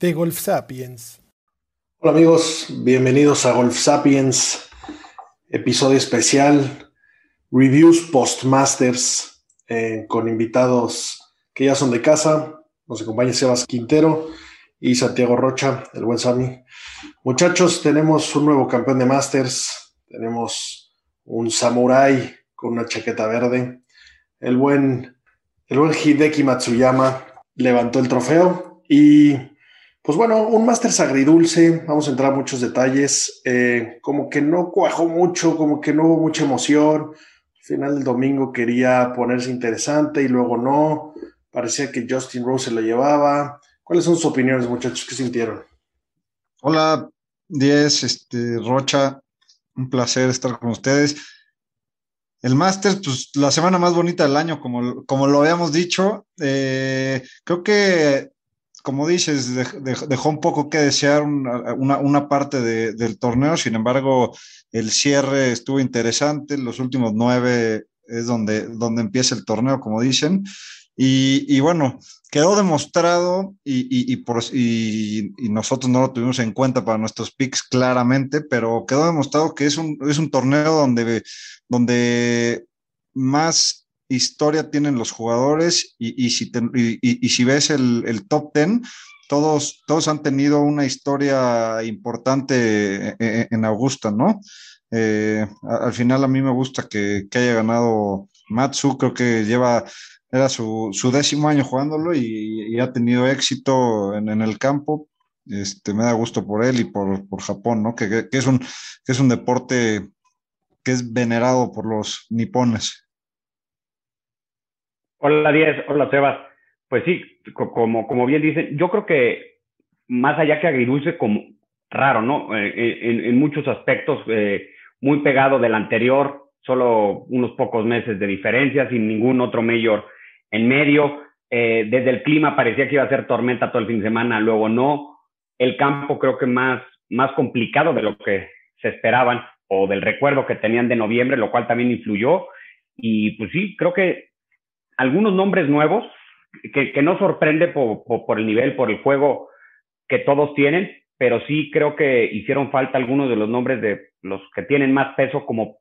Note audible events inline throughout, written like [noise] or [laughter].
De Golf Sapiens. Hola amigos, bienvenidos a Golf Sapiens, episodio especial, reviews post-masters eh, con invitados que ya son de casa. Nos acompaña Sebas Quintero y Santiago Rocha, el buen Sami. Muchachos, tenemos un nuevo campeón de Masters, tenemos un samurái con una chaqueta verde. El buen, el buen Hideki Matsuyama levantó el trofeo y pues bueno, un Masters agridulce, vamos a entrar a muchos detalles, eh, como que no cuajó mucho, como que no hubo mucha emoción, al final del domingo quería ponerse interesante y luego no, parecía que Justin Rose se lo llevaba. ¿Cuáles son sus opiniones, muchachos? ¿Qué sintieron? Hola, Diez, este, Rocha, un placer estar con ustedes. El Masters, pues la semana más bonita del año, como, como lo habíamos dicho. Eh, creo que como dices, dejó un poco que desear una, una, parte de, del torneo, sin embargo, el cierre estuvo interesante, los últimos nueve es donde, donde empieza el torneo, como dicen, y, y bueno, quedó demostrado y, y, nosotros no lo tuvimos en cuenta para nuestros picks claramente, pero quedó demostrado que es un, es un torneo donde, donde más historia tienen los jugadores y, y si, y, si ves el, el, top ten, todos, todos han tenido una historia importante en, en Augusta, ¿no? Eh, al final a mí me gusta que, que, haya ganado Matsu, creo que lleva, era su, su décimo año jugándolo y, y ha tenido éxito en, en, el campo. Este, me da gusto por él y por, por Japón, ¿no? Que, que, es un, que es un deporte que es venerado por los nipones. Hola, Diez. Hola, Sebas. Pues sí, como, como bien dicen, yo creo que más allá que agridulce, como raro, ¿no? Eh, en, en, muchos aspectos, eh, muy pegado del anterior, solo unos pocos meses de diferencia, sin ningún otro mayor en medio. Eh, desde el clima parecía que iba a ser tormenta todo el fin de semana, luego no. El campo creo que más, más complicado de lo que se esperaban o del recuerdo que tenían de noviembre, lo cual también influyó. Y pues sí, creo que algunos nombres nuevos que, no sorprende por, el nivel, por el juego que todos tienen, pero sí creo que hicieron falta algunos de los nombres de los que tienen más peso como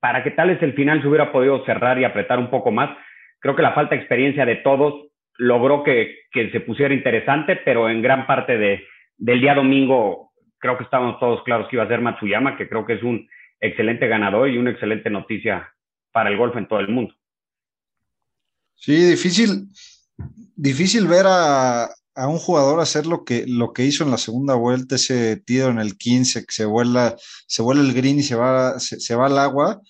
para que tal vez el final se hubiera podido cerrar y apretar un poco más. Creo que la falta de experiencia de todos logró que, que se pusiera interesante, pero en gran parte de, del día domingo creo que estábamos todos claros que iba a ser Matsuyama, que creo que es un excelente ganador y una excelente noticia para el golf en todo el mundo. Sí, difícil, difícil ver a, a, un jugador hacer lo que, lo que hizo en la segunda vuelta, ese tiro en el 15, que se vuela, se vuela el green y se va, se, se va al agua.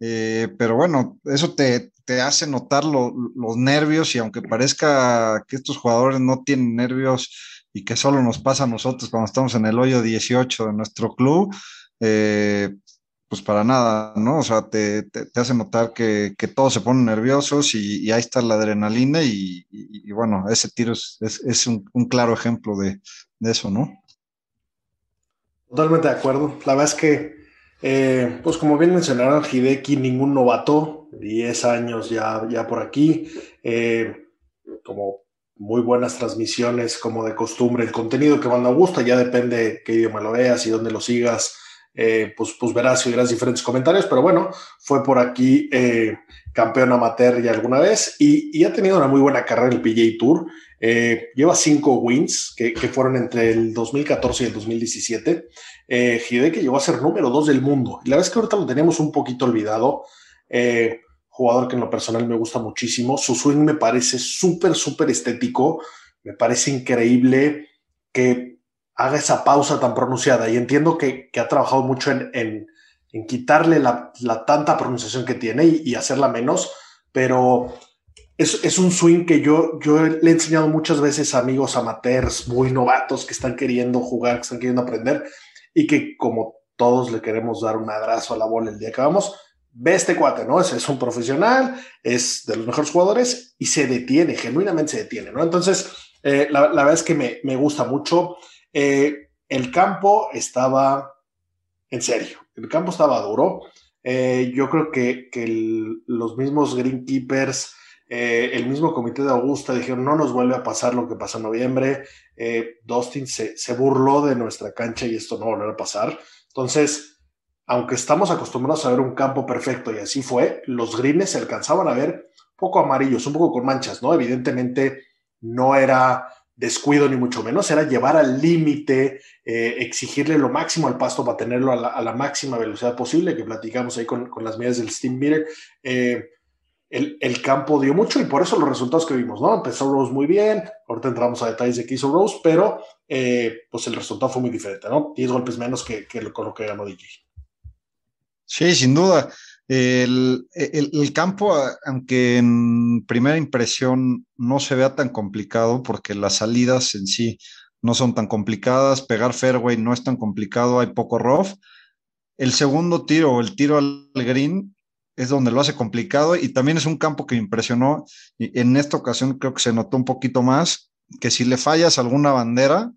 Eh, pero bueno, eso te, te hace notar lo, los nervios y aunque parezca que estos jugadores no tienen nervios y que solo nos pasa a nosotros cuando estamos en el hoyo 18 de nuestro club, eh, pues para nada, ¿no? O sea, te, te, hace notar que, que, todos se ponen nerviosos y, ahí está la adrenalina y, bueno, ese tiro es, es, un, un, claro ejemplo de, de, eso, ¿no? Totalmente de acuerdo. La verdad es que, eh, pues como bien mencionaron, Hideki, ningún novato, 10 años ya, ya por aquí, eh, como muy buenas transmisiones como de costumbre, el contenido que manda gusta, ya depende qué idioma lo veas y dónde lo sigas eh, pues, pues verás y verás diferentes comentarios, pero bueno, fue por aquí eh, campeón amateur ya alguna vez y, ha tenido una muy buena carrera en el PGA Tour. Eh, lleva cinco wins que, fueron entre el 2014 y el 2017. Eh, Hideki llegó a ser número dos del mundo. Y la verdad es que ahorita lo teníamos un poquito olvidado. Jugador que en lo personal me gusta muchísimo. Su swing me parece súper, súper estético. Me parece increíble que haga esa pausa tan pronunciada. Y entiendo que, que ha trabajado mucho en, en, en quitarle la, la, tanta pronunciación que tiene y, y, hacerla menos, pero es, es, un swing que yo, yo le he enseñado muchas veces a amigos amateurs muy novatos que están queriendo jugar, que están queriendo aprender y que como todos le queremos dar un abrazo a la bola el día que vamos, ve este cuate, ¿no? Es, es un profesional, es de los mejores jugadores y se detiene, genuinamente se detiene, ¿no? Entonces, eh, la, la, verdad es que me, me gusta mucho. Eh, el campo estaba, en serio, el campo estaba duro. Eh, yo creo que, los mismos Greenkeepers eh, el mismo comité de Augusta dijeron, no nos vuelve a pasar lo que pasó en noviembre. Eh, Dustin se, se, burló de nuestra cancha y esto no volverá a pasar. Entonces, aunque estamos acostumbrados a ver un campo perfecto y así fue, los greens se alcanzaban a ver poco amarillos, un poco con manchas, ¿no? Evidentemente no era descuido ni mucho menos, era llevar al límite, eh, exigirle lo máximo al pasto para tenerlo a la, máxima velocidad posible, que platicamos ahí con, con las medidas del Steam Meter. Eh, el, el, campo dio mucho y por eso los resultados que vimos, ¿no? Empezó Rose muy bien, ahorita entramos a detalles de qué hizo Rose, pero eh, pues el resultado fue muy diferente, ¿no? 10 golpes menos que, que con lo que ganó DJ. Sí, sin duda. El, campo, aunque en primera impresión no se vea tan complicado, porque las salidas en sí no son tan complicadas, pegar fairway no es tan complicado, hay poco rough. El segundo tiro, el tiro al green, es donde lo hace complicado y también es un campo que me impresionó. Y en esta ocasión creo que se notó un poquito más que si le fallas alguna bandera,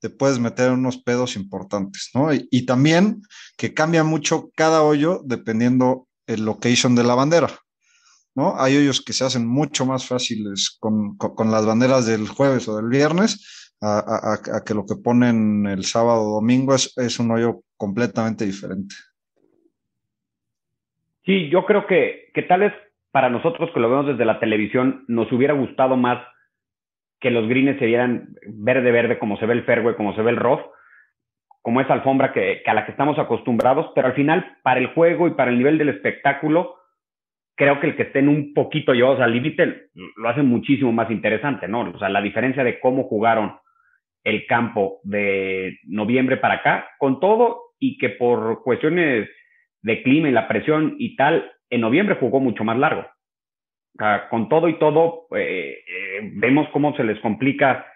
te puedes meter unos pedos importantes, ¿no? Y, también que cambia mucho cada hoyo dependiendo el location de la bandera, ¿no? Hay hoyos que se hacen mucho más fáciles con, con, las banderas del jueves o del viernes a, que lo que ponen el sábado o domingo es, es un hoyo completamente diferente. Sí, yo creo que, que tal vez para nosotros que lo vemos desde la televisión nos hubiera gustado más que los greens se vieran verde verde como se ve el fairway, como se ve el rough, como esa alfombra que, a la que estamos acostumbrados, pero al final para el juego y para el nivel del espectáculo creo que el que estén un poquito llevados al límite lo hace muchísimo más interesante, ¿no? O sea, la diferencia de cómo jugaron el campo de noviembre para acá, con todo y que por cuestiones de clima y la presión y tal, en noviembre jugó mucho más largo. Con todo y todo, eh, eh, vemos cómo se les complica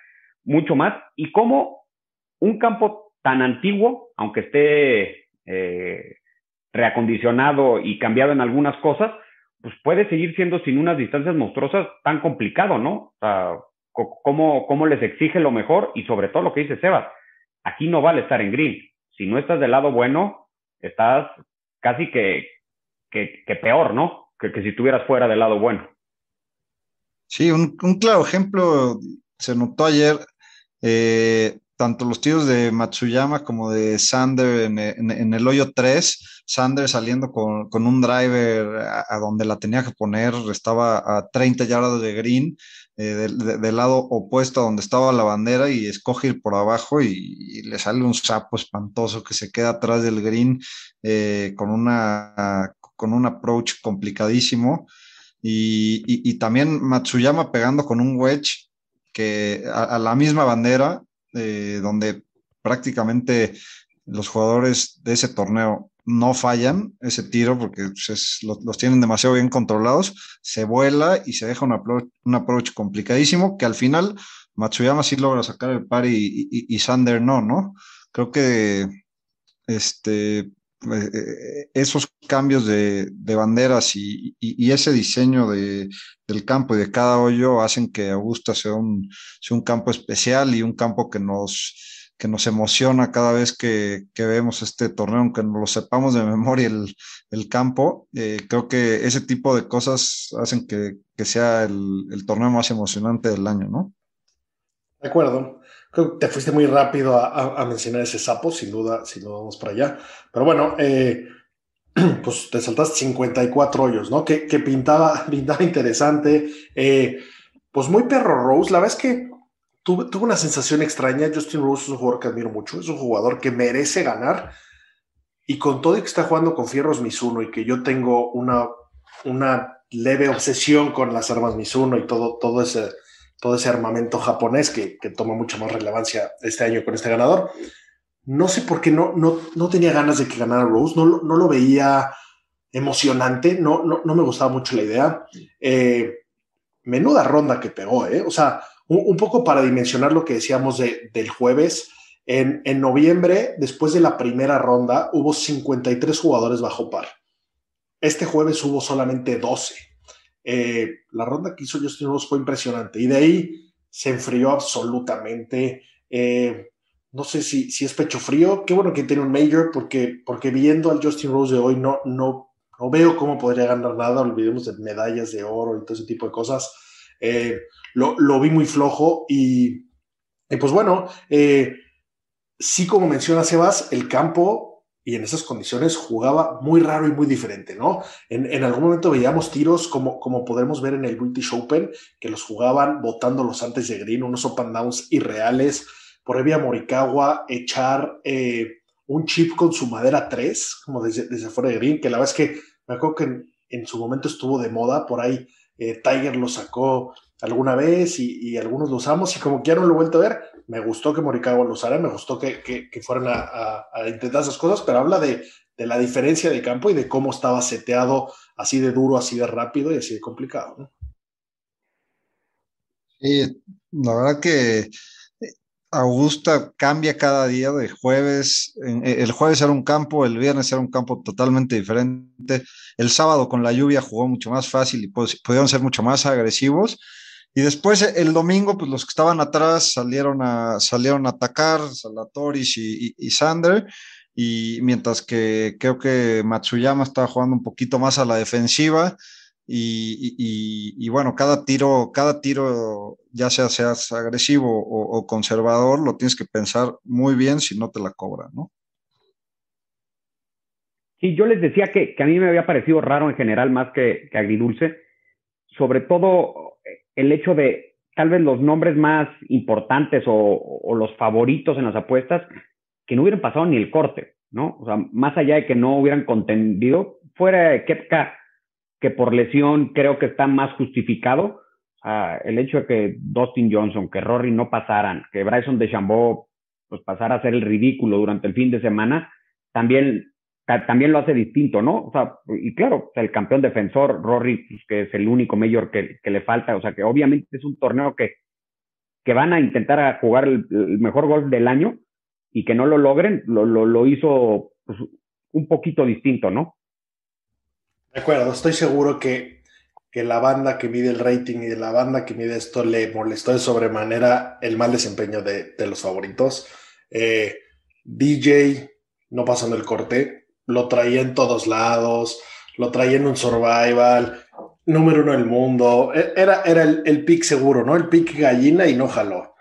mucho más y cómo un campo tan antiguo, aunque esté eh, reacondicionado y cambiado en algunas cosas, pues puede seguir siendo sin unas distancias monstruosas tan complicado, ¿no? O sea, cómo, cómo les exige lo mejor y sobre todo lo que dice Sebas, aquí no vale estar en green. Si no estás del lado bueno, estás casi que, que peor, ¿no? Que, que, si estuvieras fuera del lado bueno. Sí, un, un claro ejemplo se notó ayer, eh, tanto los tiros de Matsuyama como de Sander en, el hoyo 3, Sander saliendo con, con un driver a, donde la tenía que poner, estaba a 30 yardas de green, eh, del, de, del, lado opuesto a donde estaba la bandera y escoge ir por abajo y, y, le sale un sapo espantoso que se queda atrás del green eh, con, una, con un approach complicadísimo. Y, y, también Matsuyama pegando con un wedge que a, la misma bandera, eh, donde prácticamente los jugadores de ese torneo no fallan ese tiro porque pues, es, los, tienen demasiado bien controlados, se vuela y se deja un approach, un approach complicadísimo que al final Matsuyama sí logra sacar el par y, y, y Sander no, ¿no? Creo que este, eh, esos cambios de, de banderas y, ese diseño de, del campo y de cada hoyo hacen que Augusta sea un, sea un campo especial y un campo que nos que nos emociona cada vez que, vemos este torneo, aunque no lo sepamos de [laughs] memoria el, campo. Eh, creo que ese tipo de cosas hacen que, que sea el, el, torneo más emocionante del año, ¿no? De acuerdo. Te fuiste muy rápido a, a, a mencionar ese sapo, sin duda, si no vamos para allá. Pero bueno, eh, [clears throat] pues te saltaste 54 hoyos, ¿no? Que, que pintaba, [laughs] pintaba interesante. Eh, pues muy perro Rose. La verdad es que tuve, tuve, una sensación extraña. Justin Rose es un jugador que admiro mucho, es un jugador que merece ganar. Y con todo y que está jugando con fierros Mizuno y que yo tengo una, una leve obsesión con las armas Mizuno y todo, todo, ese, todo ese armamento japonés que, que toma mucha más relevancia este año con este ganador, no sé por qué no, no, no tenía ganas de que ganara Rose, no, no lo veía emocionante, no, no, no me gustaba mucho la idea. Eh, menuda ronda que pegó, ¿eh? O sea, un, poco para dimensionar lo que decíamos del jueves, en, en, noviembre, después de la primera ronda, hubo 53 jugadores bajo par. Este jueves hubo solamente 12. Eh, la ronda que hizo Justin Rose fue impresionante y de ahí se enfrió absolutamente. Eh, no sé si, si es pecho frío. Qué bueno que tiene un major porque, porque viendo al Justin Rose de hoy no, no, no veo cómo podría ganar nada. Olvidemos de medallas de oro y todo ese tipo de cosas. Eh, lo, lo, vi muy flojo y, y pues bueno, sí como menciona Sebas, el campo y en esas condiciones jugaba muy raro y muy diferente, ¿no? En, algún momento veíamos tiros como, como podemos ver en el British Open, que los jugaban botándolos antes de green, unos open downs irreales. Por ahí había Morikawa echar eh, un chip con su madera 3, como desde, desde fuera de green, que la verdad es que me acuerdo que en, su momento estuvo de moda, por ahí eh, Tiger lo sacó alguna vez y, algunos lo usamos y como que ya no lo he vuelto a ver, me gustó que Morikawa lo usara, me gustó que, fueran a, intentar esas cosas, pero habla de, la diferencia de campo y de cómo estaba seteado así de duro, así de rápido y así de complicado. ¿no? Sí, la verdad que Augusta cambia cada día de jueves. El jueves era un campo, el viernes era un campo totalmente diferente. El sábado con la lluvia jugó mucho más fácil y pues, pudieron ser mucho más agresivos. Y después el domingo, pues los que estaban atrás salieron a, salieron a atacar, Salatoris y, y, Sander, y mientras que creo que Matsuyama estaba jugando un poquito más a la defensiva, y, y bueno, cada tiro, cada tiro, ya sea seas agresivo o, conservador, lo tienes que pensar muy bien si no te la cobran, ¿no? Sí, yo les decía que, que a mí me había parecido raro en general más que, que agridulce, sobre todo el hecho de tal vez los nombres más importantes o, los favoritos en las apuestas que no hubieran pasado ni el corte, ¿no? O sea, más allá de que no hubieran contendido, fuera de Kepka, que por lesión creo que está más justificado, el hecho de que Dustin Johnson, que Rory no pasaran, que Bryson DeChambeau pues pasara a ser el ridículo durante el fin de semana, también también lo hace distinto, ¿no? O sea, y claro, el campeón defensor, Rory, pues, que es el único mayor que, le falta, o sea, que obviamente es un torneo que, que van a intentar jugar el, mejor golf del año y que no lo logren, lo, lo, hizo pues, un poquito distinto, ¿no? De acuerdo, estoy seguro que, que la banda que mide el rating y la banda que mide esto le molestó de sobremanera el mal desempeño de, los favoritos. Eh, DJ no pasando el corte, lo traía en todos lados, lo traía en un survival, número uno del mundo, e, era, era el, el pick seguro, ¿no? El pick gallina y no jaló.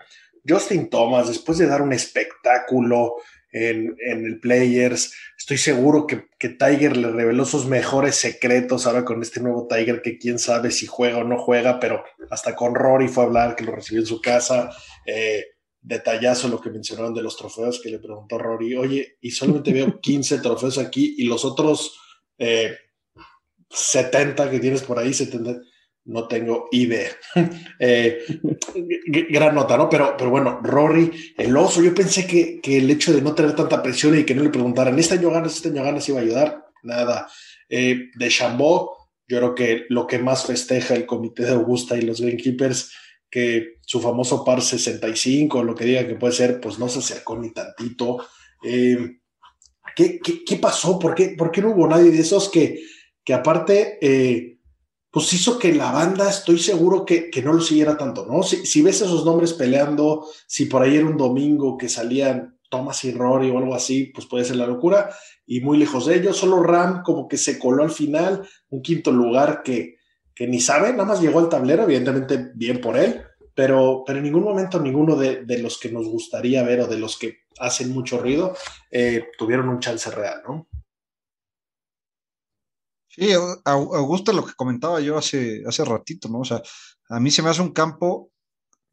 Justin Thomas, después de dar un espectáculo en, en el Players, estoy seguro que, que, Tiger le reveló sus mejores secretos ahora con este nuevo Tiger que quién sabe si juega o no juega, pero hasta con Rory fue a hablar que lo recibió en su casa. Eh, detallazo lo que mencionaron de los trofeos que le preguntó Rory, oye, y solamente veo [laughs] 15 trofeos aquí y los otros 70 eh, que tienes por ahí, 70, no tengo idea. [laughs] eh, gran nota, ¿no? Pero, pero bueno, Rory, el oso, yo pensé que, que, el hecho de no tener tanta presión y que no le preguntaran, este año ganas, este año ganas, iba a ayudar, nada. Eh, de Chambó, yo creo que lo que más festeja el comité de Augusta y los Greenkeepers que su famoso par 65, lo que diga que puede ser, pues no se acercó ni tantito. Eh, ¿qué, qué, pasó? ¿Por qué, ¿Por qué, no hubo nadie de esos que, que aparte, eh, pues hizo que la banda, estoy seguro que, que no lo siguiera tanto, ¿no? Si, si, ves esos nombres peleando, si por ahí era un domingo que salían Thomas y Rory o algo así, pues puede ser la locura. Y muy lejos de ellos, solo Ram como que se coló al final, un quinto lugar que, que ni sabe, nada más llegó al tablero, evidentemente bien por él, pero, pero en ningún momento ninguno de, de los que nos gustaría ver o de los que hacen mucho ruido eh, tuvieron un chance real, ¿no? Sí, Augusto, lo que comentaba yo hace, hace ratito, ¿no? O sea, a mí se me hace un campo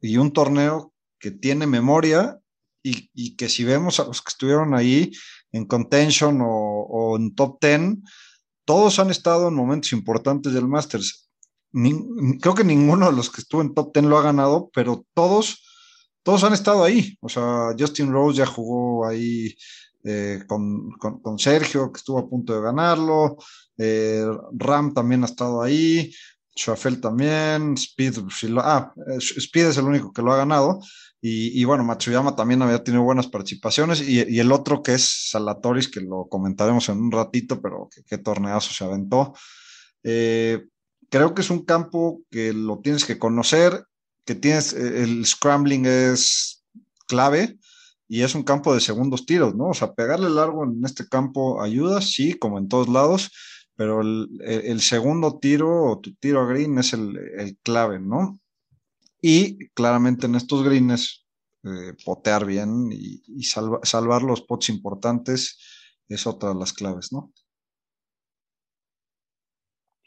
y un torneo que tiene memoria y, y que si vemos a los que estuvieron ahí en contention o, o en top ten, todos han estado en momentos importantes del Masters creo que ninguno de los que estuvo en top 10 lo ha ganado, pero todos, todos han estado ahí. O sea, Justin Rose ya jugó ahí eh, con, con, Sergio, que estuvo a punto de ganarlo. Eh, Ram también ha estado ahí. Schafel también, Speed, ah, Speed es el único que lo ha ganado. Y, bueno, Matsuyama también había tenido buenas participaciones. Y, el otro que es Salatoris, que lo comentaremos en un ratito, pero qué torneazo se aventó. Eh, creo que es un campo que lo tienes que conocer, que tienes, eh, el scrambling es clave y es un campo de segundos tiros, ¿no? O sea, pegarle largo en este campo ayuda, sí, como en todos lados, pero el, segundo tiro o tu tiro a green es el, clave, ¿no? Y claramente en estos greens, eh, potear bien y, salvar los pots importantes es otra de las claves, ¿no?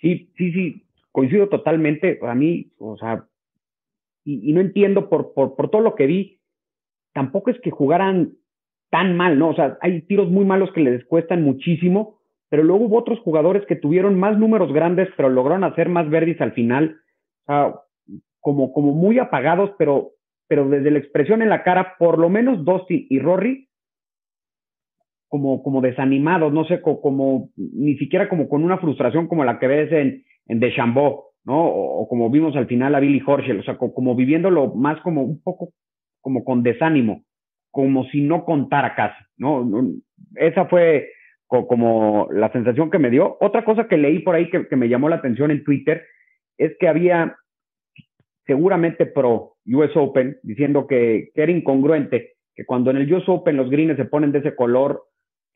Sí, sí, sí, coincido totalmente. A mí, o sea, y, no entiendo por, por, por todo lo que vi, tampoco es que jugaran tan mal, ¿no? O sea, hay tiros muy malos que les cuestan muchísimo, pero luego hubo otros jugadores que tuvieron más números grandes, pero lograron hacer más verdes al final, o sea, como, como muy apagados, pero, pero desde la expresión en la cara, por lo menos Dustin y Rory, como, como desanimados, no sé, como, ni siquiera como con una frustración como la que ves en, en Deschambeau, ¿no? O, como vimos al final a Billy Horschel, o sea, como, viviéndolo más como un poco como con desánimo, como si no contara casi, ¿no? Esa fue como la sensación que me dio. Otra cosa que leí por ahí que, me llamó la atención en Twitter es que había seguramente pro US Open diciendo que, que, era incongruente, que cuando en el US Open los greens se ponen de ese color,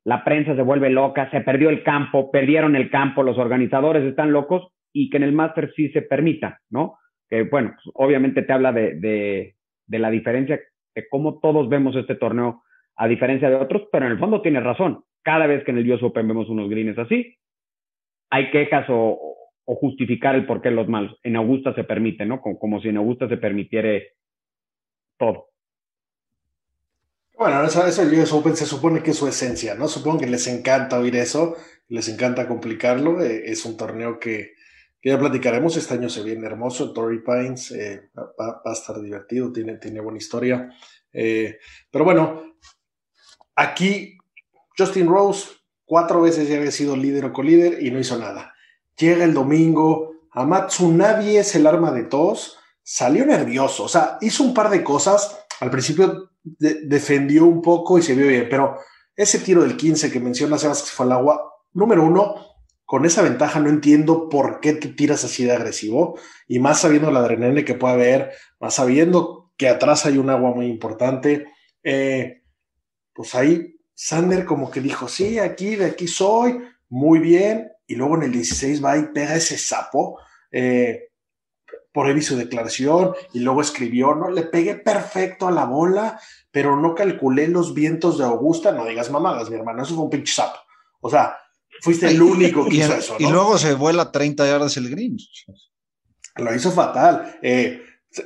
la prensa se vuelve loca, se perdió el campo, perdieron el campo, los organizadores están locos y que en el Master sí se permita, ¿no? Que bueno, pues, obviamente te habla de, de, la diferencia de cómo todos vemos este torneo a diferencia de otros, pero en el fondo tienes razón. Cada vez que en el US Open vemos unos greens así, hay quejas o, o justificar el por qué los malos. En Augusta se permite, ¿no? Como, como si en Augusta se permitiere todo. Bueno, eso, eso el US Open se supone que es su esencia, ¿no? Supongo que les encanta oír eso, les encanta complicarlo. Eh, es un torneo que, que, ya platicaremos. Este año se viene hermoso. Torrey Pines eh, va, a estar divertido, tiene, tiene buena historia. Eh, pero bueno, aquí Justin Rose cuatro veces ya había sido líder o colíder y no hizo nada. Llega el domingo, Amatsu nadie es el arma de todos, salió nervioso, o sea, hizo un par de cosas. Al principio defendió un poco y se vio bien, pero ese tiro del 15 que menciona Sebas que fue al agua, número uno, con esa ventaja no entiendo por qué te tiras así de agresivo y más sabiendo la adrenalina que puede haber, más sabiendo que atrás hay un agua muy importante. Eh, pues ahí Sander como que dijo, sí, aquí, de aquí soy, muy bien, y luego en el 16 va y pega ese sapo. Eh, por ahí su declaración y luego escribió, no, le pegué perfecto a la bola, pero no calculé los vientos de Augusta, no digas mamadas, mi hermano, eso fue un pinche sapo. O sea, fuiste el [laughs] único que hizo eso. Y luego se vuela 30 yardas el green. Lo hizo fatal. Eh,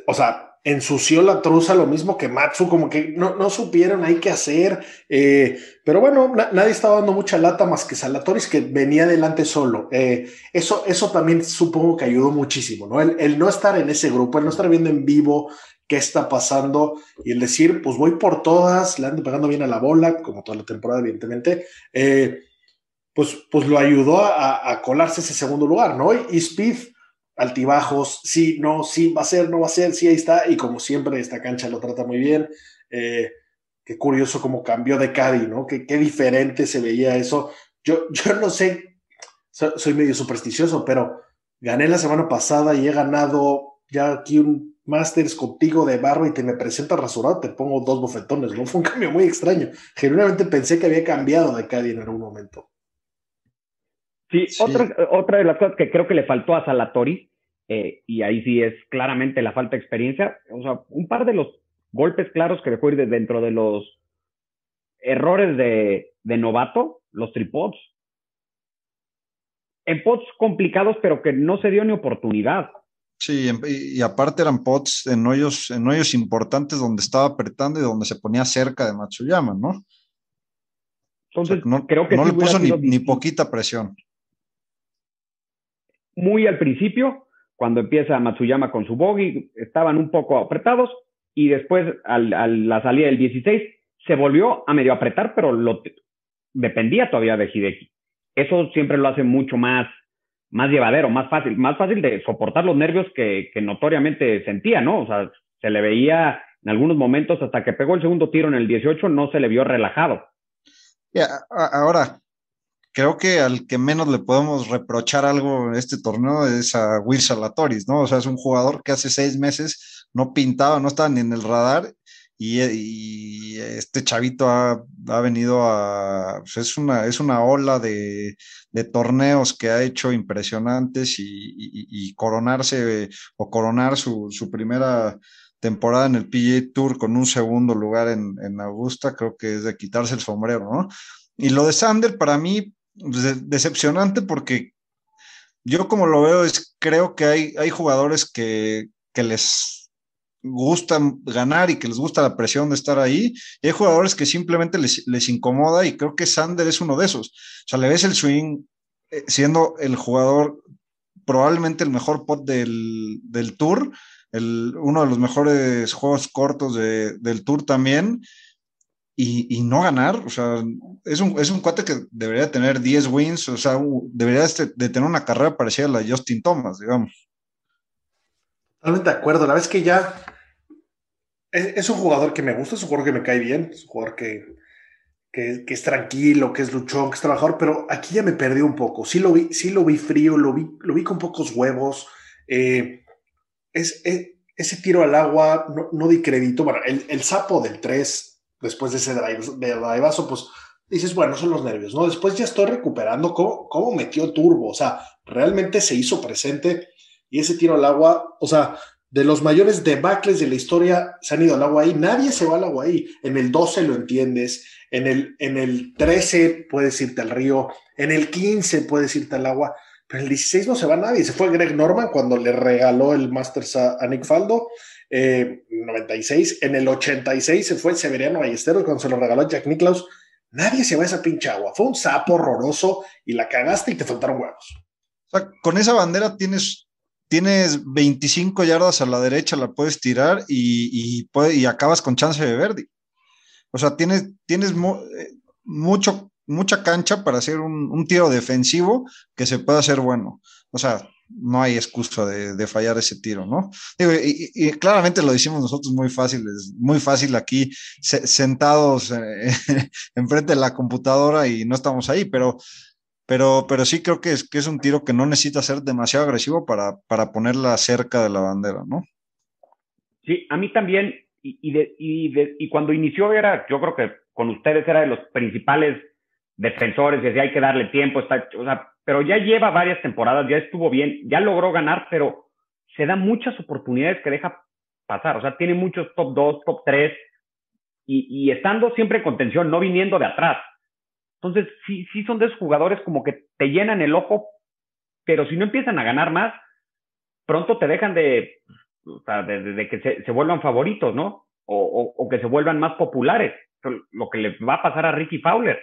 o sea, ensució la truza lo mismo que Matsu, como que no, no supieron ahí qué hacer. Eh, pero bueno, nadie estaba dando mucha lata más que Salatoris, que venía adelante solo. Eh, eso, eso también supongo que ayudó muchísimo, ¿no? El, no estar en ese grupo, el no estar viendo en vivo qué está pasando y el decir, pues voy por todas, le ando pegando bien a la bola, como toda la temporada, evidentemente. Eh, pues, pues lo ayudó a, colarse ese segundo lugar, ¿no? Y Speed altibajos, sí, no, sí, va a ser, no va a ser, sí, ahí está, y como siempre esta cancha lo trata muy bien. Eh, qué curioso cómo cambió de Caddy, ¿no? Qué, diferente se veía eso. Yo, [laughs] yo no sé, soy medio supersticioso, pero gané la semana pasada y he ganado ya aquí un Masters contigo de barro y te me presenta rasurado, te pongo dos bofetones, ¿no? [laughs] Fue un cambio muy extraño. Genuinamente pensé que había cambiado de Caddy en algún momento. Sí, Otra, otra de las cosas que creo que le faltó a Salatori, eh, y ahí sí es claramente la falta de experiencia, o sea, un par de los golpes claros que dejó ir de dentro de los errores de, de novato, los tripods. En pots complicados, pero que no se dio ni oportunidad. Sí, y, aparte eran pots en hoyos, en hoyos importantes donde estaba apretando y donde se ponía cerca de Matsuyama, ¿no? Entonces, no, creo que no le puso ni, ni, poquita presión muy al principio, cuando empieza Matsuyama con su bogey, estaban un poco apretados y después a la salida del 16 se volvió a medio apretar, pero lo, dependía todavía de Hideki. Eso siempre lo hace mucho más, más llevadero, más fácil, más fácil de soportar los nervios que, que notoriamente sentía, ¿no? O sea, se le veía en algunos momentos hasta que pegó el segundo tiro en el 18, no se le vio relajado. ahora, creo que al que menos le podemos reprochar algo en este torneo es a Will Salatoris, ¿no? O sea, es un jugador que hace seis meses no pintaba, no estaba ni en el radar y, este chavito ha, venido a, pues es, una, es una ola de, torneos que ha hecho impresionantes y, coronarse o coronar su, primera temporada en el PGA Tour con un segundo lugar en, en Augusta, creo que es de quitarse el sombrero, ¿no? Y lo de Sander, para mí, decepcionante porque yo como lo veo es, creo que hay, hay jugadores que, les gusta ganar y que les gusta la presión de estar ahí, y hay jugadores que simplemente les, incomoda y creo que Sander es uno de esos. O sea, le ves el swing eh, siendo el jugador probablemente el mejor pot del, tour, el, uno de los mejores juegos cortos del tour también, y, no ganar, o sea, es un, es un cuate que debería tener 10 wins, o sea, debería este, tener una carrera parecida a la de Justin Thomas, digamos. Totalmente de acuerdo, la vez que ya es, un jugador que me gusta, es un jugador que me cae bien, es un jugador que, que, es tranquilo, que es luchón, que es trabajador, pero aquí ya me perdí un poco, sí lo vi, sí lo vi frío, lo vi, lo vi con pocos huevos, eh, es, ese tiro al agua no, no di crédito, bueno, el, el sapo del 3 después de ese drive, de driveazo, pues dices, bueno, son los nervios, ¿no? Después ya estoy recuperando cómo, cómo metió turbo, o sea, realmente se hizo presente y ese tiro al agua, o sea, de los mayores debacles de la historia se han ido al agua ahí, nadie se va al agua ahí, en el 12 lo entiendes, en el, en el 13 puedes irte al río, en el 15 puedes irte al agua, pero en el 16 no se va nadie, se fue Greg Norman cuando le regaló el Masters a, a Nick Faldo, 96. Eh, en el 86 se fue Severiano Ballesteros cuando se lo regaló Jack Nicklaus. Nadie se va a esa pinche agua. Fue un sapo horroroso y la cagaste y te faltaron huevos. Con esa bandera tienes, tienes 25 yardas a la derecha, la puedes tirar y, y, acabas con chance de verde. O sea, tienes, tienes eh, mucho, mucha cancha para hacer un, un, tiro defensivo que se pueda hacer bueno. O sea, no hay excusa de, fallar ese tiro, ¿no? y, claramente lo hicimos nosotros muy fácil, es muy fácil aquí sentados eh, [laughs] enfrente de la computadora y no estamos ahí, pero, pero, pero sí creo que es, que es un tiro que no necesita ser demasiado agresivo para, para ponerla cerca de la bandera, ¿no? Sí, a mí también, y, y, cuando inició era, yo creo que con ustedes era de los principales defensores, decía hay que darle tiempo, está, o sea, pero ya lleva varias temporadas, ya estuvo bien, ya logró ganar, pero se da muchas oportunidades que deja pasar. O sea, tiene muchos top 2, top 3 y, estando siempre en contención, no viniendo de atrás. Entonces, sí, sí son de esos jugadores como que te llenan el ojo, pero si no empiezan a ganar más, pronto te dejan de, o sea, de, que se, vuelvan favoritos, ¿no? O, o que se vuelvan más populares. Lo que le va a pasar a Ricky Fowler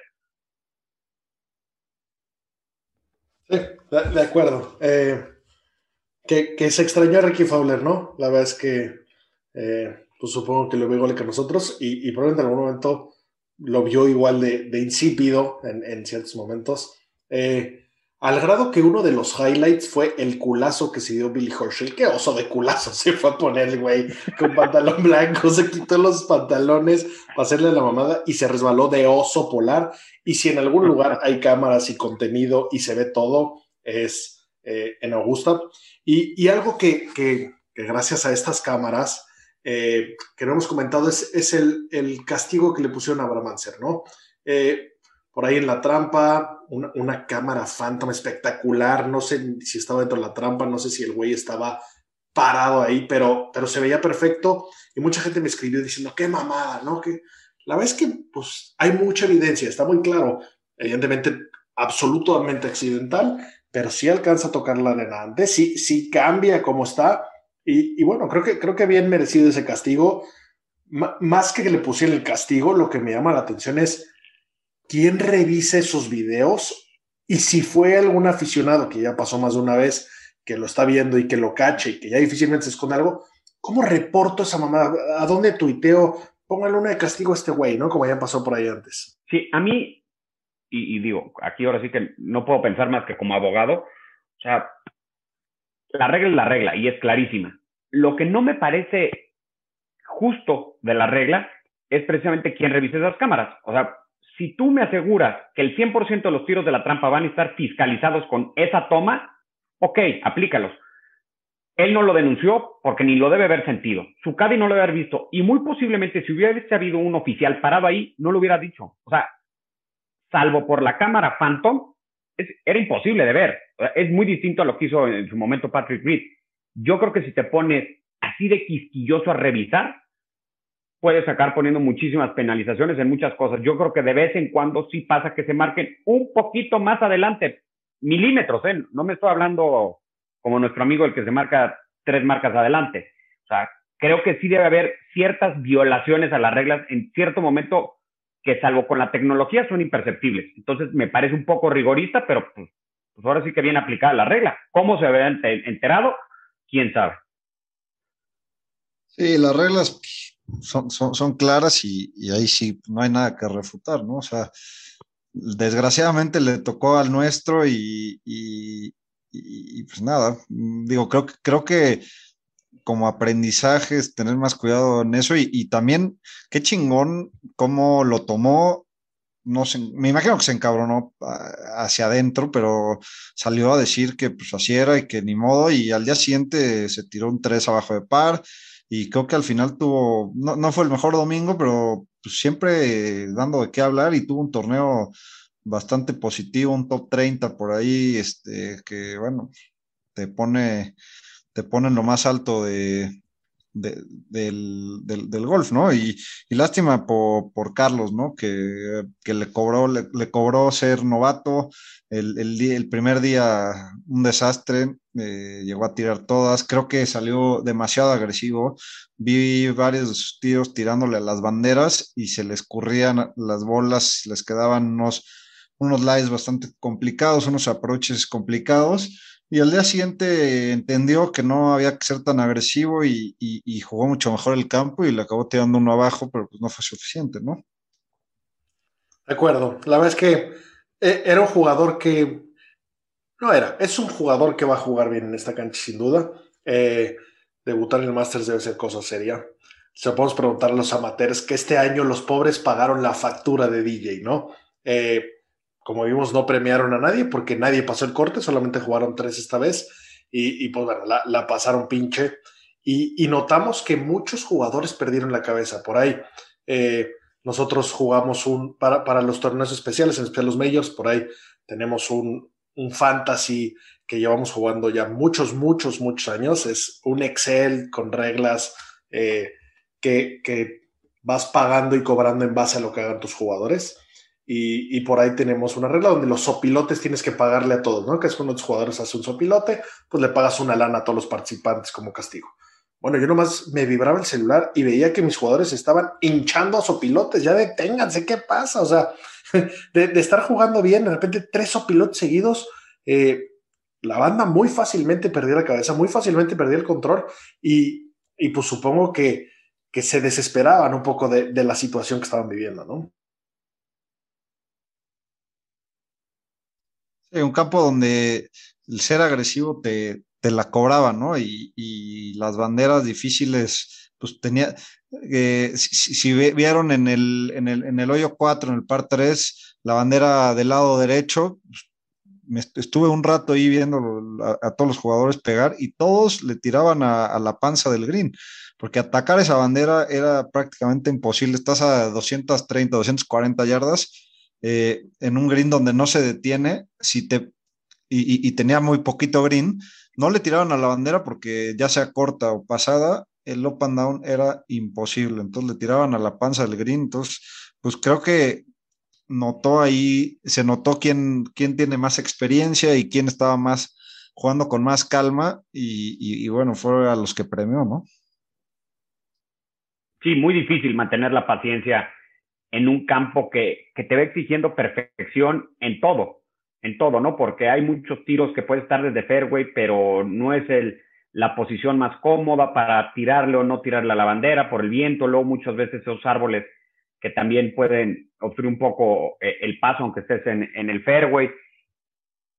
Sí, de, acuerdo. Eh, que, se extrañó a Ricky Fowler, ¿no? La verdad es que, eh, pues supongo que lo vio igual que nosotros y, probablemente en algún momento lo vio igual de, insípido en, ciertos momentos. Eh, al grado que uno de los highlights fue el culazo que se dio Billy Horschel. Qué oso de culazo [laughs] se fue a poner el güey con pantalón [laughs] blanco. Se quitó los pantalones para hacerle la mamada y se resbaló de oso polar. Y si en algún lugar hay cámaras y contenido y se ve todo, es eh, en Augusta. Y, algo que, gracias a estas cámaras eh, que no hemos comentado es, el, castigo que le pusieron a Abraham ¿no? Eh, por ahí en la trampa, una, cámara Phantom espectacular, no sé si estaba dentro de la trampa, no sé si el güey estaba parado ahí, pero, pero se veía perfecto y mucha gente me escribió diciendo, qué mamada, ¿no? Que la verdad es que pues hay mucha evidencia, está muy claro, evidentemente absolutamente accidental, pero sí alcanza a tocar la arena antes, sí, sí cambia como está y, bueno, creo que, creo que bien merecido ese castigo. más que que le pusieran el castigo, lo que me llama la atención es quién revisa esos videos y si fue algún aficionado que ya pasó más de una vez, que lo está viendo y que lo cache y que ya difícilmente se esconde algo, ¿cómo reporto esa mamada? ¿A dónde tuiteo? Póngale una de castigo a este güey, ¿no? Como ya pasó por ahí antes. Sí, a mí, y, digo, aquí ahora sí que no puedo pensar más que como abogado, O sea, la regla es la regla y es clarísima. Lo que no me parece justo de la regla es precisamente quien revise esas cámaras. O sea, si tú me aseguras que el 100% de los tiros de la trampa van a estar fiscalizados con esa toma, ok, aplícalos. Él no lo denunció porque ni lo debe haber sentido. Su Cadi no lo debe haber visto. Y muy posiblemente, si hubiera habido un oficial parado ahí, no lo hubiera dicho. O sea, salvo por la cámara Phantom, era imposible de ver. Es muy distinto a lo que hizo en su momento Patrick Reed. Yo creo que si te pones así de quisquilloso a revisar, puedes sacar poniendo muchísimas penalizaciones en muchas cosas. Yo creo que de vez en cuando sí pasa que se marquen un poquito más adelante, milímetros, ¿eh? No me estoy hablando como nuestro amigo el que se marca tres marcas adelante. O sea, creo que sí debe haber ciertas violaciones a las reglas en cierto momento que salvo con la tecnología son imperceptibles. Entonces me parece un poco rigorista, pero pues, pues ahora sí que viene aplicada la regla. ¿Cómo se había enterado? ¿Quién sabe? Sí, las reglas son, son, claras y, ahí sí no hay nada que refutar, ¿no? O sea, desgraciadamente le tocó al nuestro y, y, pues nada, digo, creo, creo que como aprendizaje es tener más cuidado en eso y, también qué chingón cómo lo tomó, no sé, me imagino que se encabronó ah, hacia adentro, pero salió a decir que pues así era y que ni modo y al día siguiente se tiró un 3 abajo de par y creo que al final tuvo, no, no fue el mejor domingo, pero pues siempre dando de qué hablar y tuvo un torneo bastante positivo, un top 30 por ahí, este, que bueno, te pone, te pone en lo más alto de, del, del, golf, ¿no? Y, lástima por, por, Carlos, ¿no? Que, que le, cobró, le, cobró ser novato. El, el, primer día un desastre, eh, llegó a tirar todas. Creo que salió demasiado agresivo. Vi varios tiros tirándole a las banderas y se les escurrían las bolas, les quedaban unos unos lives bastante complicados, unos approaches complicados, y al día siguiente entendió que no había que ser tan agresivo y, jugó mucho mejor el campo y le acabó tirando uno abajo, pero pues no fue suficiente, ¿no? De acuerdo, la verdad es que eh, era un jugador que no era, es un jugador que va a jugar bien en esta cancha sin duda. Eh, debutar en el Masters debe ser cosa seria. Se podemos preguntar a los amateurs que este año los pobres pagaron la factura de DJ, ¿no? Eh, como vimos, no premiaron a nadie porque nadie pasó el corte, solamente jugaron tres esta vez y, pues bueno, la, pasaron pinche. Y, notamos que muchos jugadores perdieron la cabeza por ahí. Eh, nosotros jugamos un, para, para, los torneos especiales, en especial los majors, por ahí tenemos un, un fantasy que llevamos jugando ya muchos, muchos, muchos años. Es un Excel con reglas eh, que, que vas pagando y cobrando en base a lo que hagan tus jugadores. Y, por ahí tenemos una regla donde los sopilotes tienes que pagarle a todos, ¿no? Que es cuando los jugadores hacen un sopilote, pues le pagas una lana a todos los participantes como castigo. Bueno, yo nomás me vibraba el celular y veía que mis jugadores estaban hinchando a sopilotes. Ya deténganse, ¿qué pasa? O sea, [laughs] de, estar jugando bien, de repente tres sopilotes seguidos, eh, la banda muy fácilmente perdió la cabeza, muy fácilmente perdió el control y, pues supongo que, que se desesperaban un poco de, de la situación que estaban viviendo, ¿no? Un campo donde el ser agresivo te, te la cobraba, ¿no? Y, y, las banderas difíciles, pues tenía, eh, si, vieron en el, en, el, en el hoyo 4, en el par 3, la bandera del lado derecho, pues, me estuve un rato ahí viendo a, todos los jugadores pegar y todos le tiraban a, a, la panza del green, porque atacar esa bandera era prácticamente imposible. Estás a 230, 240 yardas eh, en un green donde no se detiene, si te, y, tenía muy poquito green, no le tiraron a la bandera porque ya sea corta o pasada, el up and down era imposible, entonces le tiraban a la panza del green, entonces pues creo que notó ahí, se notó quién, quién tiene más experiencia y quién estaba más jugando con más calma y, y bueno, fue a los que premió, ¿no? Sí, muy difícil mantener la paciencia en un campo que, que te va exigiendo perfección en todo, en todo, ¿no? Porque hay muchos tiros que puedes estar desde fairway, pero no es el, la posición más cómoda para tirarle o no tirarle a la bandera por el viento, luego muchas veces esos árboles que también pueden obstruir un poco eh, el paso aunque estés en, en el fairway.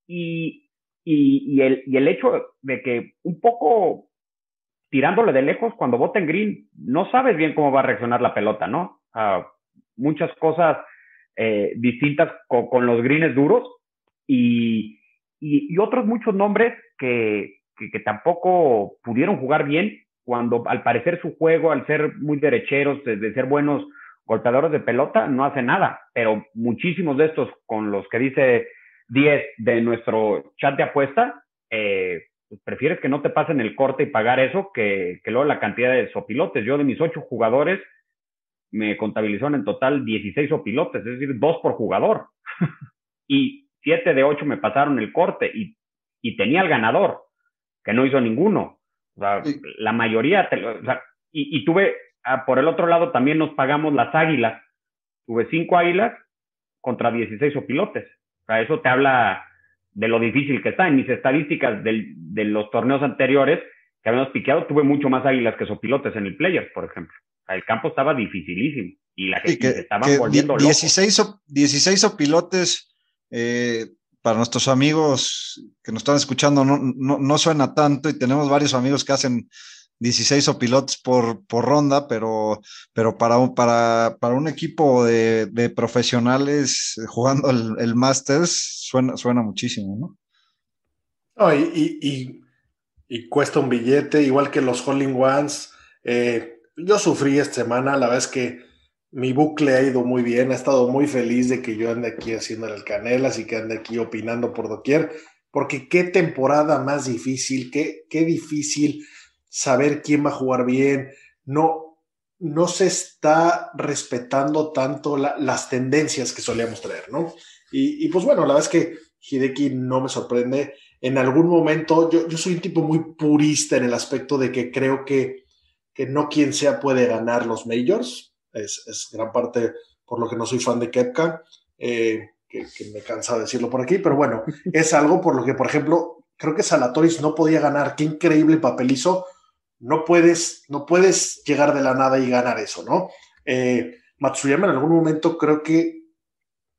Y Y, y, el, y el hecho de que un poco tirándole de lejos, cuando bota en green, no sabes bien cómo va a reaccionar la pelota, ¿no? Uh, muchas cosas eh, distintas con, los greens duros y, y, otros muchos nombres que, que, tampoco pudieron jugar bien cuando al parecer su juego, al ser muy derecheros, de, de ser buenos golpeadores de pelota, no hace nada, pero muchísimos de estos con los que dice 10 de nuestro chat de apuesta, eh, pues prefieres que no te pasen el corte y pagar eso que, que luego la cantidad de sopilotes. Yo de mis ocho jugadores me contabilizaron en total 16 sopilotes, es decir, dos por jugador. [laughs] y siete de ocho me pasaron el corte y, y tenía el ganador, que no hizo ninguno. O sea, sí. la mayoría, te, o sea, y, y, tuve, ah, por el otro lado también nos pagamos las águilas. Tuve cinco águilas contra 16 sopilotes. O sea, eso te habla de lo difícil que está. En mis estadísticas del, de los torneos anteriores que habíamos piqueado, tuve mucho más águilas que sopilotes en el Players, por ejemplo. El campo estaba dificilísimo y la gente sí, que, que volviendo 16, locos. 16 sopilotes eh, para nuestros amigos que nos están escuchando no, no, no, suena tanto y tenemos varios amigos que hacen 16 sopilotes por, por ronda, pero, pero para, para, para un equipo de, de profesionales jugando el, el, Masters suena, suena muchísimo, ¿no? no y, y, y, cuesta un billete, igual que los Holling Ones. Eh, yo sufrí esta semana, la verdad es que mi bucle ha ido muy bien, ha estado muy feliz de que yo ande aquí haciendo el canelas y que ande aquí opinando por doquier, porque qué temporada más difícil, qué, qué difícil saber quién va a jugar bien, no, no se está respetando tanto la, las tendencias que solíamos traer, ¿no? Y, y, pues bueno, la verdad es que Hideki no me sorprende. En algún momento, yo, yo soy un tipo muy purista en el aspecto de que creo que, que no quien sea puede ganar los majors, es, es, gran parte por lo que no soy fan de Kepka, eh, que, que, me cansa decirlo por aquí, pero bueno, [laughs] es algo por lo que, por ejemplo, creo que Salatoris no podía ganar, qué increíble papel hizo, no puedes, no puedes llegar de la nada y ganar eso, ¿no? Eh, Matsuyama en algún momento creo que,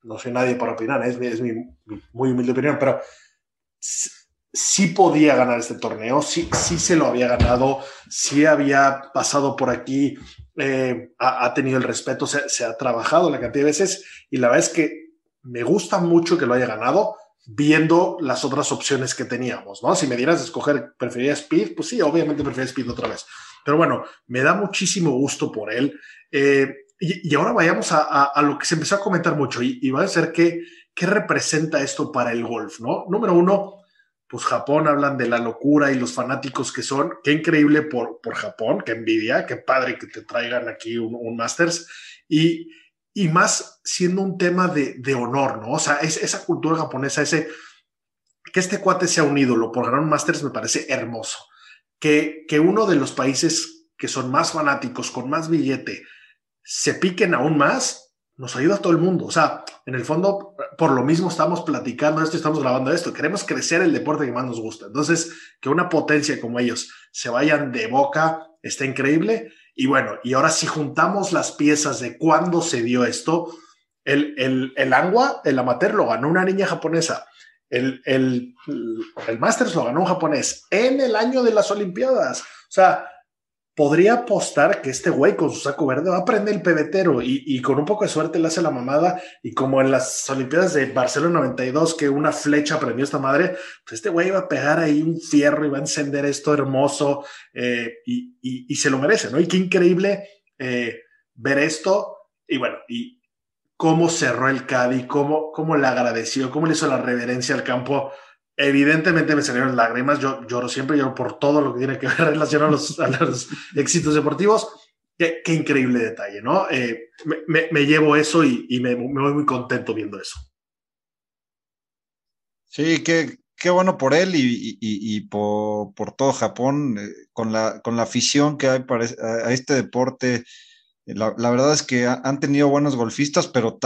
no soy nadie para opinar, es, es mi, mi, muy humilde opinión, pero sí podía ganar este torneo, sí, sí se lo había ganado, sí había pasado por aquí, eh, ha, tenido el respeto, se, se, ha trabajado la cantidad de veces y la verdad es que me gusta mucho que lo haya ganado viendo las otras opciones que teníamos, ¿no? Si me dieras a escoger, ¿prefería Speed? Pues sí, obviamente prefería Speed otra vez. Pero bueno, me da muchísimo gusto por él. Eh, y, ahora vayamos a, a, a, lo que se empezó a comentar mucho y, y va a ser que, ¿qué representa esto para el golf, no? Número uno, pues Japón hablan de la locura y los fanáticos que son. Qué increíble por, por Japón, qué envidia, qué padre que te traigan aquí un, un Masters. Y, y más siendo un tema de, de honor, ¿no? O sea, es, esa cultura japonesa, ese que este cuate sea un ídolo por ganar un Masters me parece hermoso. Que, que uno de los países que son más fanáticos, con más billete, se piquen aún más, nos ayuda a todo el mundo. O sea, en el fondo, por lo mismo estamos platicando esto, estamos grabando esto. Queremos crecer el deporte que más nos gusta. Entonces, que una potencia como ellos se vayan de boca está increíble. Y bueno, y ahora si juntamos las piezas de cuándo se dio esto, el, el, el Angua, el amateur, lo ganó una niña japonesa. El, el, el Masters lo ganó un japonés en el año de las Olimpiadas. O sea, podría apostar que este güey con su saco verde va a prender el pebetero y, y, con un poco de suerte le hace la mamada. Y como en las Olimpiadas de Barcelona 92, que una flecha prendió esta madre, pues este güey va a pegar ahí un fierro y va a encender esto hermoso eh, y, y, se lo merece, ¿no? Y qué increíble eh, ver esto. Y bueno, y cómo cerró el Cadi, cómo, cómo le agradeció, cómo le hizo la reverencia al campo evidentemente me salieron lágrimas, yo lloro siempre, lloro por todo lo que tiene que ver [laughs] relacionado a los, a los éxitos deportivos. Qué, increíble detalle, ¿no? Eh, me, llevo eso y, me, voy muy contento viendo eso. Sí, qué, bueno por él y, por, todo Japón, eh, con, la, afición que hay para, a, este deporte. La, verdad es que han tenido buenos golfistas, pero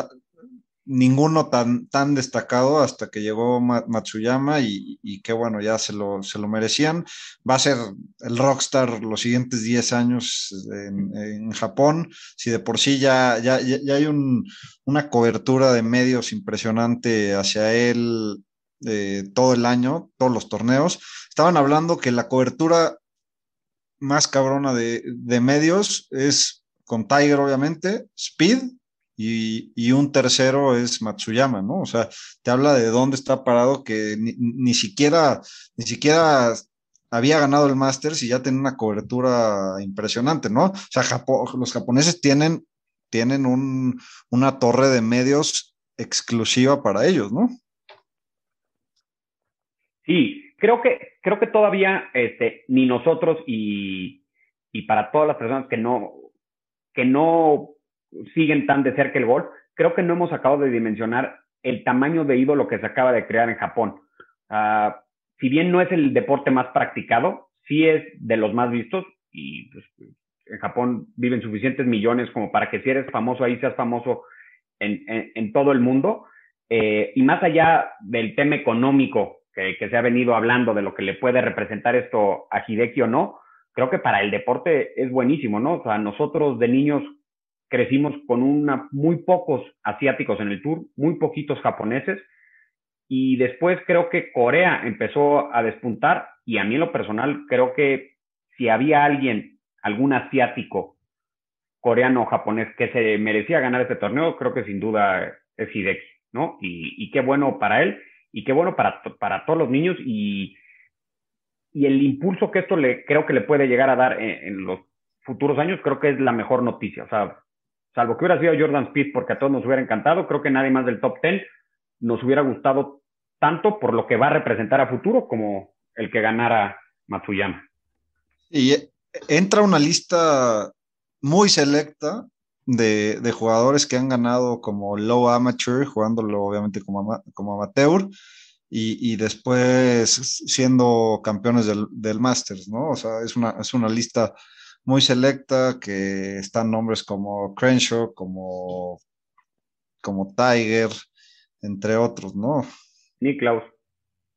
ninguno tan, tan destacado hasta que llegó Matsuyama y, y que bueno, ya se lo, se lo merecían. Va a ser el rockstar los siguientes 10 años en, Japón. Si de por sí ya, ya, ya hay un, una cobertura de medios impresionante hacia él eh, todo el año, todos los torneos. Estaban hablando que la cobertura más cabrona de, medios es con Tiger, obviamente, Speed, y, un tercero es Matsuyama, ¿no? O sea, te habla de dónde está parado que ni, siquiera, ni siquiera había ganado el Masters y ya tiene una cobertura impresionante, ¿no? O sea, los japoneses tienen, tienen un, una torre de medios exclusiva para ellos, ¿no? Sí, creo que, creo que todavía este, ni nosotros y, y para todas las personas que no, que no siguen tan de cerca el golf, creo que no hemos acabado de dimensionar el tamaño de ídolo que se acaba de crear en Japón. Ah, si bien no es el deporte más practicado, sí es de los más vistos y pues, en Japón viven suficientes millones como para que si eres famoso ahí seas famoso en, en, todo el mundo. Eh, y más allá del tema económico que, que, se ha venido hablando de lo que le puede representar esto a Hideki o no, creo que para el deporte es buenísimo, ¿no? O sea, nosotros de niños crecimos con una, muy pocos asiáticos en el tour, muy poquitos japoneses, y después creo que Corea empezó a despuntar, y a mí en lo personal creo que si había alguien, algún asiático, coreano o japonés que se merecía ganar este torneo, creo que sin duda es Hideki, ¿no? Y, qué bueno para él, y qué bueno para, para todos los niños, y, y el impulso que esto le creo que le puede llegar a dar en, en los futuros años, creo que es la mejor noticia. O sea, salvo que hubiera sido Jordan Speed porque a todos nos hubiera encantado, creo que nadie más del top 10 nos hubiera gustado tanto por lo que va a representar a futuro como el que ganara Matsuyama. Y entra una lista muy selecta de, jugadores que han ganado como low amateur, jugándolo obviamente como, como amateur, y, después siendo campeones del, del Masters, ¿no? O sea, es una, es una lista muy selecta, que están nombres como Crenshaw, como, como Tiger, entre otros, ¿no? Nick Klaus.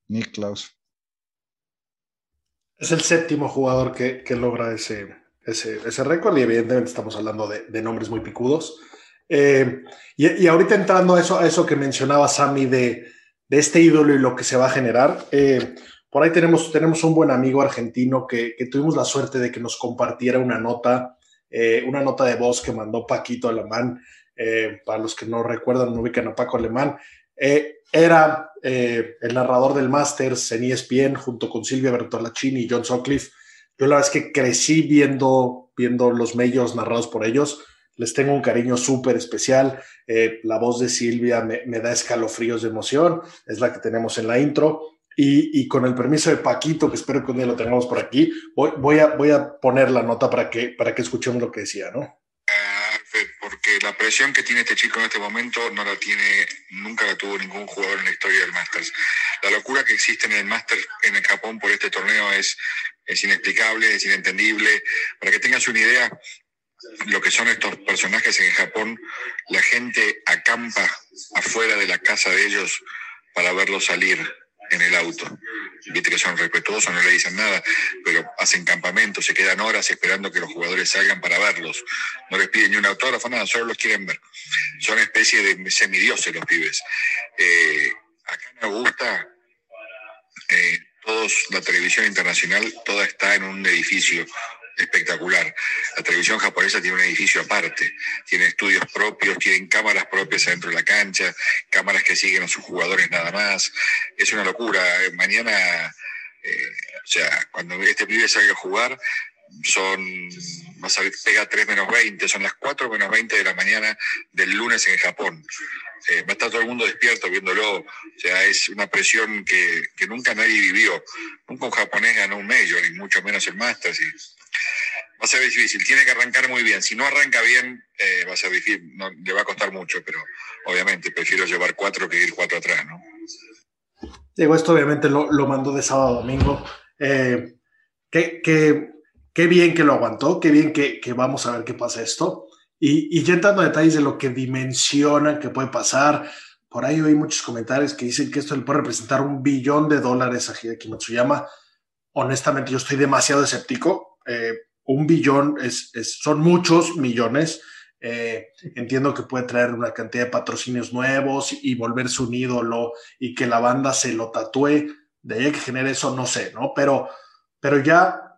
Nick Klaus. Es el séptimo jugador que, logra ese, ese, récord y evidentemente estamos hablando de, nombres muy picudos. Eh, y, ahorita entrando a eso, a eso que mencionaba Sammy de, de este ídolo y lo que se va a generar, eh, por ahí tenemos, tenemos un buen amigo argentino que, tuvimos la suerte de que nos compartiera una nota, eh, una nota de voz que mandó Paquito Alemán. Eh, para los que no recuerdan, no ubican a Paco Alemán. Eh, era el narrador del Masters en ESPN junto con Silvia Bertolacini y John Sutcliffe. Yo la verdad es que crecí viendo, viendo los medios narrados por ellos. Les tengo un cariño súper especial. la voz de Silvia me da escalofríos de emoción. Es la que tenemos en la intro. Y, con el permiso de Paquito, que espero que un día lo tengamos por aquí, voy, voy, a, voy a poner la nota para que, para que escuchemos lo que decía, ¿no? porque la presión que tiene este chico en este momento no la tiene, nunca la tuvo ningún jugador en la historia del Masters. La locura que existe en el Masters en el Japón por este torneo es, es inexplicable, es inentendible. Para que tengas una idea, lo que son estos personajes en Japón, la gente acampa afuera de la casa de ellos para verlos salir en el auto. Viste que son respetuosos, no le dicen nada, pero hacen campamentos, se quedan horas esperando que los jugadores salgan para verlos. No les piden ni un autógrafo, nada, solo los quieren ver. Son especie de semidioses los pibes. Eh, acá en Augusta, eh, todos, la televisión internacional, toda está en un edificio espectacular. La televisión japonesa tiene un edificio aparte, tiene estudios propios, tienen cámaras propias adentro de la cancha, cámaras que siguen a sus jugadores nada más. Es una locura. Mañana, eh, o sea, cuando este pibe salga a jugar, son, vas a ver, pega 3 menos 20, son las 4 menos 20 de la mañana del lunes en Japón. Eh, va a estar todo el mundo despierto viéndolo. O sea, es una presión que, que nunca nadie vivió. Nunca un japonés ganó un Major, y mucho menos el Masters. Va a ser difícil. Tiene que arrancar muy bien. Si no arranca bien, eh, va a ser difícil. No, le va a costar mucho, pero obviamente prefiero llevar cuatro que ir cuatro atrás, ¿no? Digo, esto obviamente lo, lo mandó de sábado a domingo. Eh, qué, qué, qué, bien que lo aguantó, qué bien que, que vamos a ver qué pasa esto. Y, y, ya entrando a detalles de lo que dimensionan que puede pasar, por ahí hay muchos comentarios que dicen que esto le puede representar un billón de dólares a Hideki Matsuyama. Honestamente, yo estoy demasiado escéptico. Eh, un billón es, son muchos millones. Eh, entiendo que puede traer una cantidad de patrocinios nuevos y volverse un ídolo y que la banda se lo tatúe. De ahí que genere eso, no sé, ¿no? Pero, pero ya